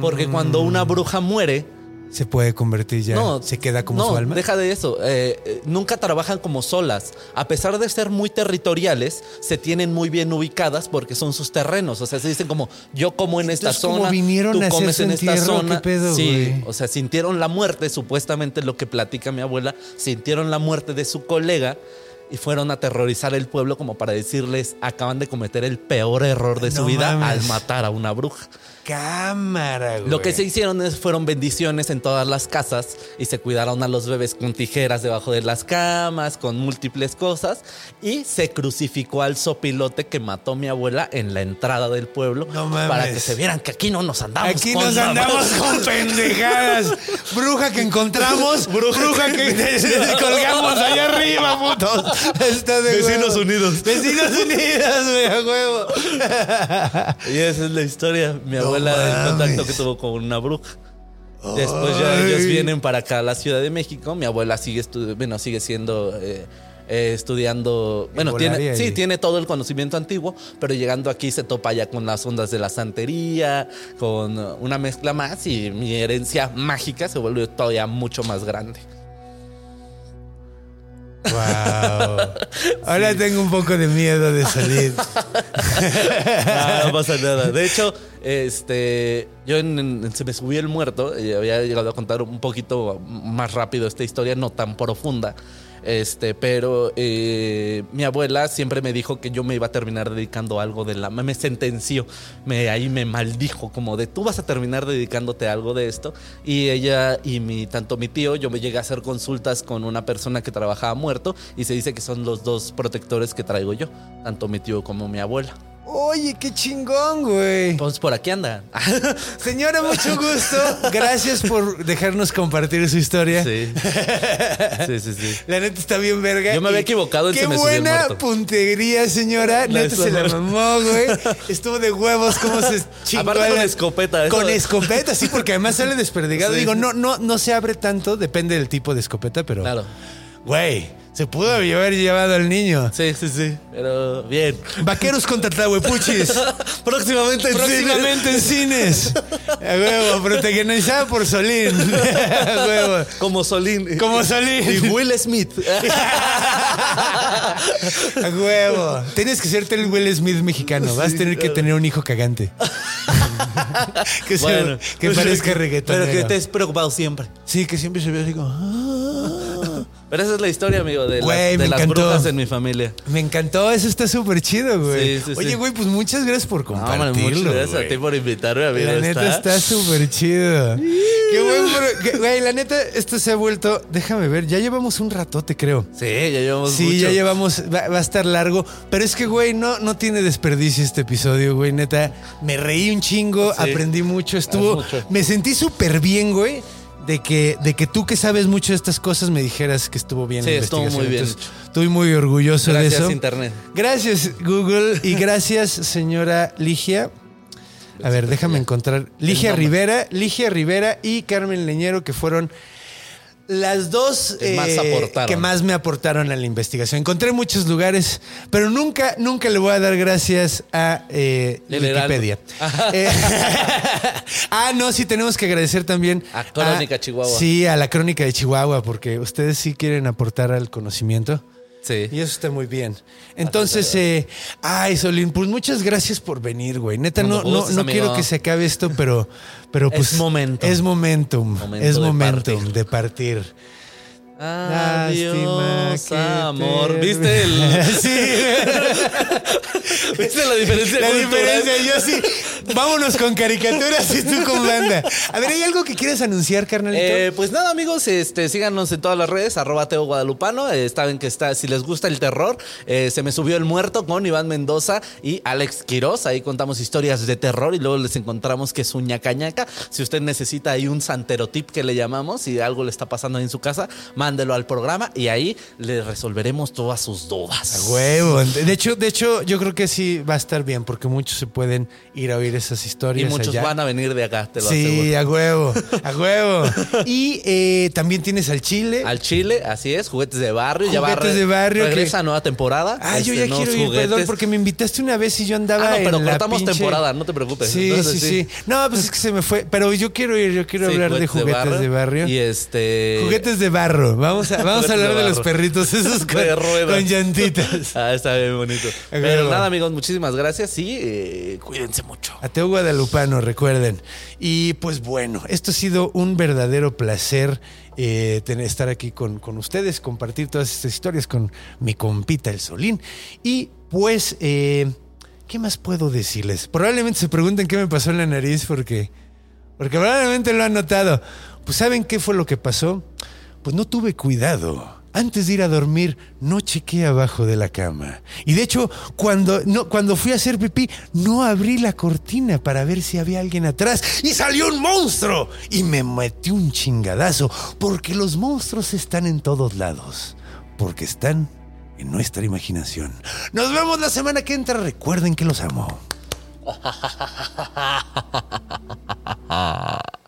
Porque cuando una bruja muere,
Se puede convertir ya.
no,
se queda como
no,
su alma.
Deja de eso. eh, eh, nunca trabajan como solas. A pesar de ser muy territoriales, se tienen muy bien ubicadas porque son sus terrenos. O sea, se dicen como yo como en esta
como
zona,
vinieron
tú
a
comes en esta
entierro,
zona.
¿qué pedo,
sí,
güey?
o sea, sintieron la muerte, supuestamente lo que platica mi abuela, sintieron la muerte de su colega. Y fueron a aterrorizar el pueblo como para decirles, acaban de cometer el peor error de su vida
mames.
al matar a una bruja.
Cámara, güey.
Lo que se hicieron es, fueron bendiciones en todas las casas y se cuidaron a los bebés con tijeras debajo de las camas, con múltiples cosas y se crucificó al sopilote que mató mi abuela en la entrada del pueblo
No mames.
para que se vieran que aquí no nos andamos
Aquí
con
nos andamos con pendejadas. Bruja que encontramos, [LAUGHS] bruja, que [LAUGHS] [LAUGHS] colgamos allá arriba, putos. [LAUGHS] Está de
Vecinos
huevo.
Unidos.
Vecinos Unidos, güey, a huevo.
Y esa es la historia, mi abuela, el contacto que tuvo con una bruja. Después ya
Ay.
ellos vienen para acá a la Ciudad de México. Mi abuela sigue, bueno, sigue siendo eh, eh, estudiando. Bueno, tiene, sí, tiene todo el conocimiento antiguo, pero llegando aquí se topa ya con las ondas de la santería, con una mezcla más y mi herencia mágica se vuelve todavía mucho más grande.
Wow. Ahora tengo un poco de miedo de salir. [LAUGHS]
No pasa nada. De hecho, este, yo en, en- se me subió el muerto y había llegado a contar un poquito más rápido esta historia, no tan profunda. Este, pero eh, mi abuela siempre me dijo que yo me iba a terminar dedicando a algo de la. Me sentenció, me, ahí me maldijo, como de tú vas a terminar dedicándote a algo de esto. Y ella y mi, tanto mi tío, yo me llegué a hacer consultas con una persona que trabajaba muerto y se dice que son los dos protectores que traigo yo, tanto mi tío como mi abuela.
Oye, qué chingón, güey.
Pues por aquí anda. [LAUGHS]
Señora, mucho gusto. Gracias por dejarnos compartir su historia.
Sí. [LAUGHS] Sí, sí, sí.
La neta está bien verga.
Yo me había equivocado en
Qué
Se me subió el
buena puntería, señora.
La
neta se la mamó, güey. Estuvo de huevos cómo se [LAUGHS] chingó.
Aparte con
la-
escopeta, eso-
Con escopeta, sí, porque además sale desperdigado.
Sí.
Digo, no, no, no se abre tanto, depende del tipo de escopeta, pero.
Claro.
Güey, se pudo haber llevado al niño.
Sí, sí, sí. Pero bien.
Vaqueros contra Tlahuepuchis. [LAUGHS]
Próximamente en
Próximamente en cines. A huevo, protagonizada por Solín. [LAUGHS] A huevo.
Como Solín.
Como Solín.
Y Will Smith. [LAUGHS]
A huevo. Tienes que serte el Will Smith mexicano. Vas a tener que tener un hijo cagante. que se-
Bueno,
que
pues,
parezca
Pero
reggaetonero.
que estés preocupado siempre.
Sí, que siempre se ve así como...
Pero esa es la historia, amigo, de, las-
Güey,
de las
encantó.
brujas en mi familia.
Me encantó, eso está súper chido, güey.
Sí, sí,
Oye,
sí.
güey, pues muchas gracias por
No, hombre,
compartirlo.
muchas gracias
güey.
a ti por invitarme, amigo.
La neta está súper chido. [LAUGHS] Qué buen pro- Güey, la neta, esto se ha vuelto. Déjame ver, ya llevamos un ratote, creo.
Sí, ya llevamos
Sí,
mucho.
ya llevamos. Va, va a estar largo. Pero es que, güey, no, no tiene desperdicio este episodio, güey. Neta, me reí un chingo, aprendí mucho. Estuvo.
mucho.
Me sentí súper bien, güey. De que, de que tú que sabes mucho de estas cosas me dijeras que estuvo bien.
Sí,
la
estuvo muy bien
Entonces, Estoy muy orgulloso
Gracias,
de eso.
Internet.
Gracias, Google. Y [LAUGHS] gracias, señora Ligia. A ver, déjame encontrar. Ligia. Rivera, Ligia Rivera y Carmen Leñero, que fueron las dos
Que más
eh, que más me aportaron a la investigación. Encontré muchos lugares, pero nunca, nunca le voy a dar gracias a eh. Wikipedia. [LAUGHS] Eh, [LAUGHS] ah, no, sí tenemos que agradecer también
A Crónica Chihuahua.
Sí, a la Crónica de Chihuahua, porque ustedes sí quieren aportar al conocimiento.
Sí.
Y eso está muy bien. Entonces, eh, ay, Solín, pues muchas gracias por venir, güey. Neta, no, no, no quiero que se acabe esto, pero, pero
Es
pues.
momentum.
Es momentum.
Momento
es
de
momentum
partir.
de partir.
Adiós, amor.
te-
¿Viste el, [LAUGHS]
sí. [LAUGHS]
¿Viste la diferencia
La
cultural?
diferencia, yo sí. Vámonos con caricaturas y tú con banda. A ver, ¿hay algo que quieras anunciar, carnalito?
Eh, pues nada, amigos, este, síganos en todas las redes, arroba Teo Guadalupano. Eh, saben que está, si les gusta el terror, eh, se me subió el muerto con Iván Mendoza y Alex Quiroz. Ahí contamos historias de terror y luego les encontramos que es un ñaca ñaca. Si usted necesita ahí un santerotip que le llamamos, si algo le está pasando ahí en su casa, mándelo al programa y ahí le resolveremos todas sus dudas.
A huevo. De hecho, de hecho, yo creo que sí va a estar bien, porque muchos se pueden ir a oír esas
Y
historias.
muchos
allá.
van a venir de acá, te lo
Sí,
aseguro.
a huevo, a huevo. [LAUGHS] Y eh, también tienes al chile.
Al Chile, así es, juguetes de barrio. ya va
Juguetes
re-
de barrio que-
Regresa nueva temporada.
Ah, yo
este,
ya
nuevos
quiero ir, perdón, porque me invitaste una vez y yo andaba
Ah, no, pero
en la
cortamos
pinche-
temporada, no te preocupes.
Sí,
Entonces,
sí, sí, No, pues es que se me fue. Pero yo quiero ir, yo quiero
Sí,
hablar de juguetes de barrio.
Y este.
Juguetes de barro. Vamos a, vamos a hablar de, los perritos, esos [LAUGHS] con, llantitas.
Ah, está bien bonito. Pero nada, amigos, muchísimas gracias y eh, cuídense mucho.
Ateo Guadalupano, recuerden. Y pues bueno, esto ha sido un verdadero placer eh, tener, estar aquí con, con ustedes, compartir todas estas historias con mi compita el Solín. Y pues, eh, ¿qué más puedo decirles? Probablemente se pregunten qué me pasó en la nariz porque, porque probablemente lo han notado. Pues ¿saben qué fue lo que pasó? Pues no tuve cuidado. Antes de ir a dormir, no chequé abajo de la cama. Y de hecho, cuando, no, cuando fui a hacer pipí, no abrí la cortina para ver si había alguien atrás. Y salió un monstruo. Y me metió un chingadazo. Porque los monstruos están en todos lados. Porque están en nuestra imaginación. Nos vemos la semana que entra. Recuerden que los amo. [LAUGHS]